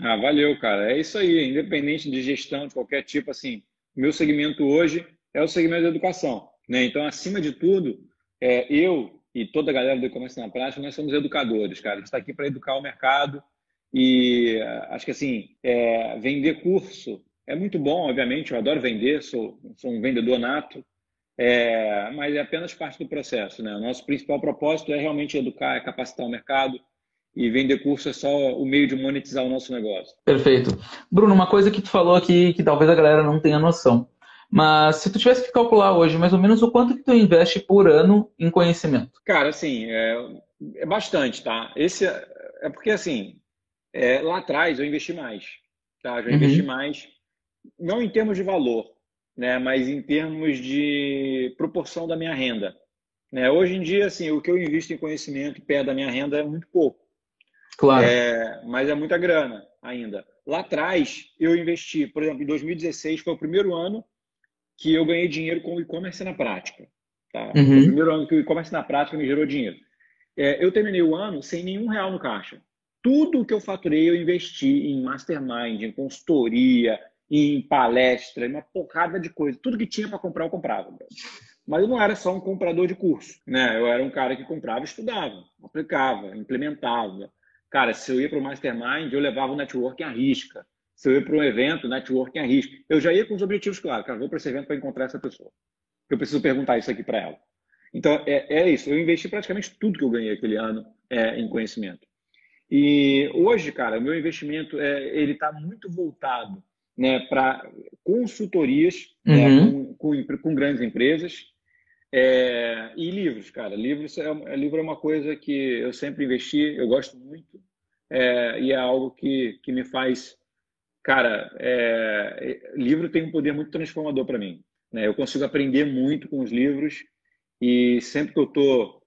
Ah, valeu, cara. É isso aí, independente de gestão de qualquer tipo, assim, meu segmento hoje é o segmento da educação, né? Então, acima de tudo, é, eu e toda a galera do e-commerce na prática, nós somos educadores, cara. A gente está aqui para educar o mercado e acho que, assim, é, vender curso é muito bom, obviamente, eu adoro vender, sou, sou um vendedor nato, é, mas é apenas parte do processo. Né? O nosso principal propósito é realmente educar, é capacitar o mercado e vender curso é só o meio de monetizar o nosso negócio. Perfeito. Bruno, uma coisa que tu falou aqui que talvez a galera não tenha noção. Mas se tu tivesse que calcular hoje mais ou menos o quanto que tu investe por ano em conhecimento? Cara, assim, é, é bastante, tá? Esse é, é porque assim, é, lá atrás eu investi mais, tá? Eu já investi uhum. mais, não em termos de valor, né? Mas em termos de proporção da minha renda. Né? Hoje em dia, assim, o que eu invisto em conhecimento perto da minha renda é muito pouco. Claro. É, mas é muita grana ainda. Lá atrás, eu investi, por exemplo, em 2016 foi o primeiro ano que eu ganhei dinheiro com o e-commerce na prática. Tá? Uhum. O primeiro ano que o e-commerce na prática me gerou dinheiro. É, eu terminei o ano sem nenhum real no caixa. Tudo que eu faturei, eu investi em mastermind, em consultoria, em palestra, em uma porrada de coisa. Tudo que tinha para comprar, eu comprava. Mas eu não era só um comprador de curso, né? Eu era um cara que comprava, estudava, aplicava, implementava. Cara, se eu ia para o mastermind, eu levava o networking à risca. Se eu ia para um evento, networking à risca. Eu já ia com os objetivos claros. Cara, vou para esse evento para encontrar essa pessoa. Eu preciso perguntar isso aqui para ela. Então, é, é, isso. Eu investi praticamente tudo que eu ganhei aquele ano é, em conhecimento. E hoje, cara, o meu investimento é, ele está muito voltado né, para consultorias né, uhum. né, com, com, com, grandes empresas é, e livros, cara. Livros é, é, livro é uma coisa que eu sempre investi, eu gosto muito é, e é algo que, que me faz, cara. É, livro tem um poder muito transformador para mim. Né? Eu consigo aprender muito com os livros e sempre que eu estou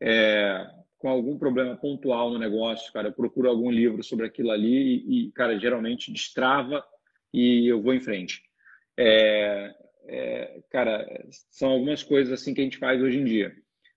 é, com algum problema pontual no negócio, cara, eu procuro algum livro sobre aquilo ali e, e cara, geralmente destrava e eu vou em frente. É, é, cara, são algumas coisas assim que a gente faz hoje em dia,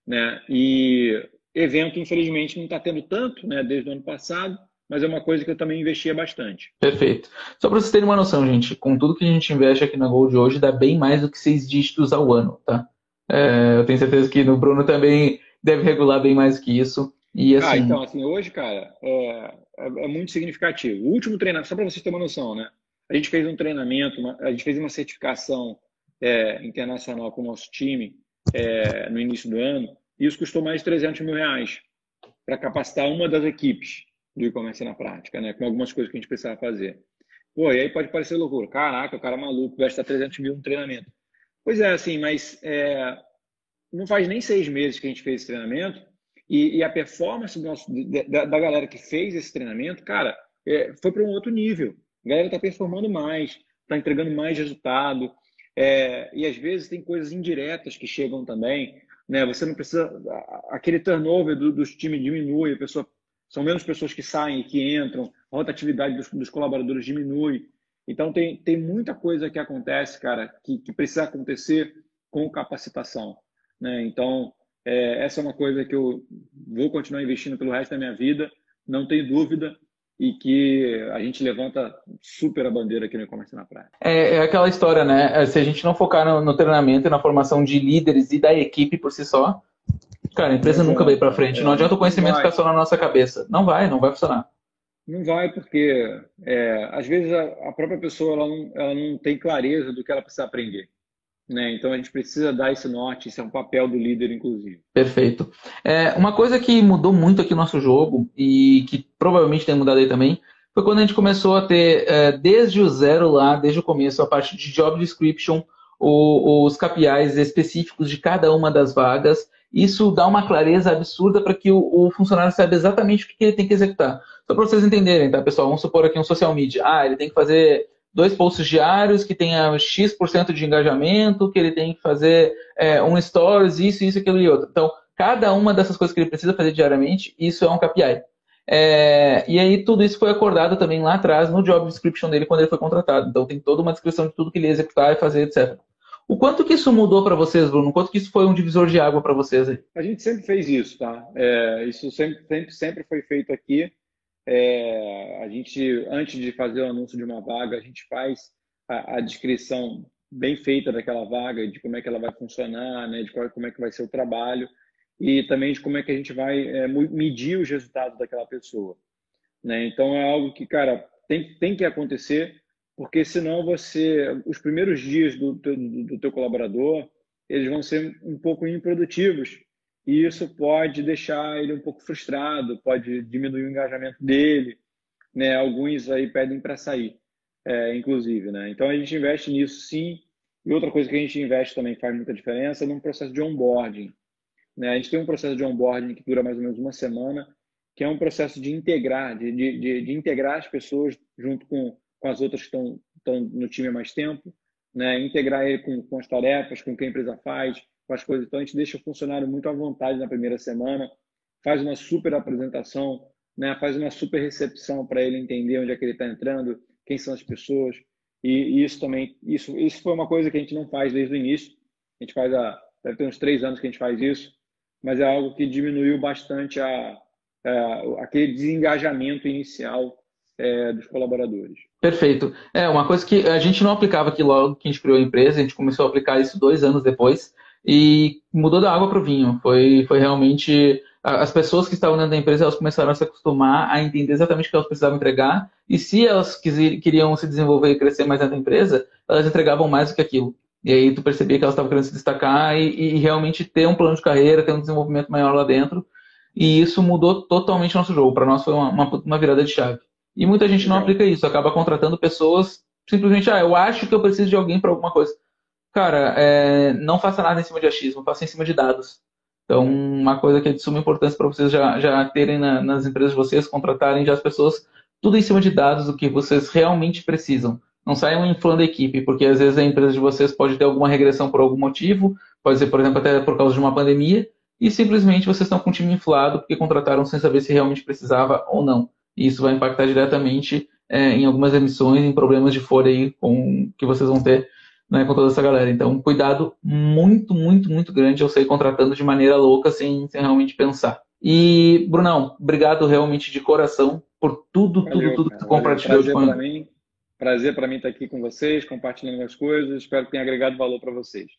né? E evento, infelizmente, não está tendo tanto, né? Desde o ano passado, mas é uma coisa que eu também investia bastante. Perfeito. Só para vocês terem uma noção, gente, com tudo que a gente investe aqui na Gold hoje, dá bem mais do que seis dígitos ao ano, tá? É, eu tenho certeza que no Bruno também deve regular bem mais que isso. E, ah, assim... Ah, então, assim, hoje, cara, é, é, é muito significativo. O último treinamento, só para vocês terem uma noção, né? A gente fez um treinamento, uma, a gente fez uma certificação é, internacional com o nosso time é, no início do ano, e isso custou mais de 300 mil reais para capacitar uma das equipes do e-commerce na prática, né, com algumas coisas que a gente precisava fazer. Pô, e aí pode parecer loucura. Caraca, o cara é maluco, gasta 300 mil no treinamento. Pois é, assim, mas é, não faz nem seis meses que a gente fez esse treinamento e, e a performance nosso, da, da, galera que fez esse treinamento, cara, é, foi para um outro nível. A galera está performando mais, está entregando mais resultado. É, e às vezes tem coisas indiretas que chegam também. Né? Você não precisa. Aquele turnover do, dos times diminui, pessoa, são menos pessoas que saem e que entram, a rotatividade dos, dos colaboradores diminui. Então tem, tem muita coisa que acontece, cara, que, que precisa acontecer com capacitação. Né? Então, é, essa é uma coisa que eu vou continuar investindo pelo resto da minha vida, não tenho dúvida e que a gente levanta super a bandeira aqui no e-commerce na praia. É, é, aquela história, né? É, se a gente não focar no, no, treinamento e na formação de líderes e da equipe por si só, cara, a empresa é, nunca vai para frente. Não adianta o conhecimento ficar só na nossa cabeça. Não vai, não vai funcionar. Não vai porque, é, às vezes, a, a própria pessoa ela não, ela não tem clareza do que ela precisa aprender. Né? Então a gente precisa dar esse norte, isso é um papel do líder, inclusive. Perfeito. É, uma coisa que mudou muito aqui no nosso jogo e que provavelmente tem mudado aí também foi quando a gente começou a ter, é, desde o zero lá, desde o começo, a parte de job description, o, os KPIs específicos de cada uma das vagas. Isso dá uma clareza absurda para que o, o, funcionário saiba exatamente o que, que ele tem que executar. Só para vocês entenderem, tá, pessoal? Vamos supor aqui um social media. Ah, ele tem que fazer dois posts diários que tenha X% de engajamento, que ele tem que fazer é, um stories, isso, isso, aquilo e outro. Então, cada uma dessas coisas que ele precisa fazer diariamente, isso é um KPI. É, e aí tudo isso foi acordado também lá atrás no job description dele quando ele foi contratado. Então tem toda uma descrição de tudo que ele ia executar e fazer, etc. O quanto que isso mudou para vocês, Bruno? O quanto que isso foi um divisor de água para vocês aí? A gente sempre fez isso, tá? É, isso sempre, sempre, sempre foi feito aqui. É, a gente, antes de fazer o anúncio de uma vaga, a gente faz a, a, descrição bem feita daquela vaga, de como é que ela vai funcionar, né, de qual, como é que vai ser o trabalho e também de como é que a gente vai é, medir os resultados daquela pessoa. Né? Então é algo que, cara, tem, tem que acontecer, porque senão você, os primeiros dias do, do, do teu colaborador, eles vão ser um pouco improdutivos e isso pode deixar ele um pouco frustrado, pode diminuir o engajamento dele, né? Alguns aí pedem para sair, é, inclusive, né? Então a gente investe nisso sim. E outra coisa que a gente investe também faz muita diferença é no processo de onboarding. Né? A gente tem um processo de onboarding que dura mais ou menos uma semana, que é um processo de integrar, de, de, de integrar as pessoas junto com, com as outras que estão no time há mais tempo, né? integrar ele com, com as tarefas, com o que a empresa faz, com as coisas. Então, a gente deixa o funcionário muito à vontade na primeira semana, faz uma super apresentação, né? faz uma super recepção para ele entender onde é que ele está entrando, quem são as pessoas. E, e, isso também, isso, isso foi uma coisa que a gente não faz desde o início. A gente faz há, deve ter uns três anos que a gente faz isso, mas é algo que diminuiu bastante a, a aquele desengajamento inicial é, dos colaboradores. Perfeito. É uma coisa que a gente não aplicava aqui logo que a gente criou a empresa, a gente começou a aplicar isso dois anos depois e mudou da água para o vinho. Foi, foi realmente as pessoas que estavam dentro da empresa elas começaram a se acostumar a entender exatamente o que elas precisavam entregar e se elas queriam se desenvolver e crescer mais dentro da empresa, elas entregavam mais do que aquilo. E aí tu percebia que elas estavam querendo se destacar e, e, realmente ter um plano de carreira, ter um desenvolvimento maior lá dentro. E isso mudou totalmente o nosso jogo. Para nós foi uma, uma, uma, virada de chave. E muita gente não aplica isso, acaba contratando pessoas simplesmente, ah, eu acho que eu preciso de alguém para alguma coisa. Cara, é, não faça nada em cima de achismo, faça em cima de dados. Então, uma coisa que é de suma importância para vocês já, já terem na, nas empresas de vocês, contratarem já as pessoas, tudo em cima de dados, do que vocês realmente precisam. Não saiam inflando a equipe, porque às vezes a empresa de vocês pode ter alguma regressão por algum motivo, pode ser, por exemplo, até por causa de uma pandemia, e simplesmente vocês estão com o time inflado porque contrataram sem saber se realmente precisava ou não. E isso vai impactar diretamente é, em algumas emissões, em problemas de folha aí com, que vocês vão ter né, com toda essa galera. Então, cuidado muito, muito, muito grande eu sair contratando de maneira louca, sem, sem realmente pensar. E, Brunão, obrigado realmente de coração por tudo, Valeu, tudo, tudo que tu compartilhou. Prazer para mim. Prazer para mim estar aqui com vocês, compartilhando as coisas. Espero que tenha agregado valor para vocês.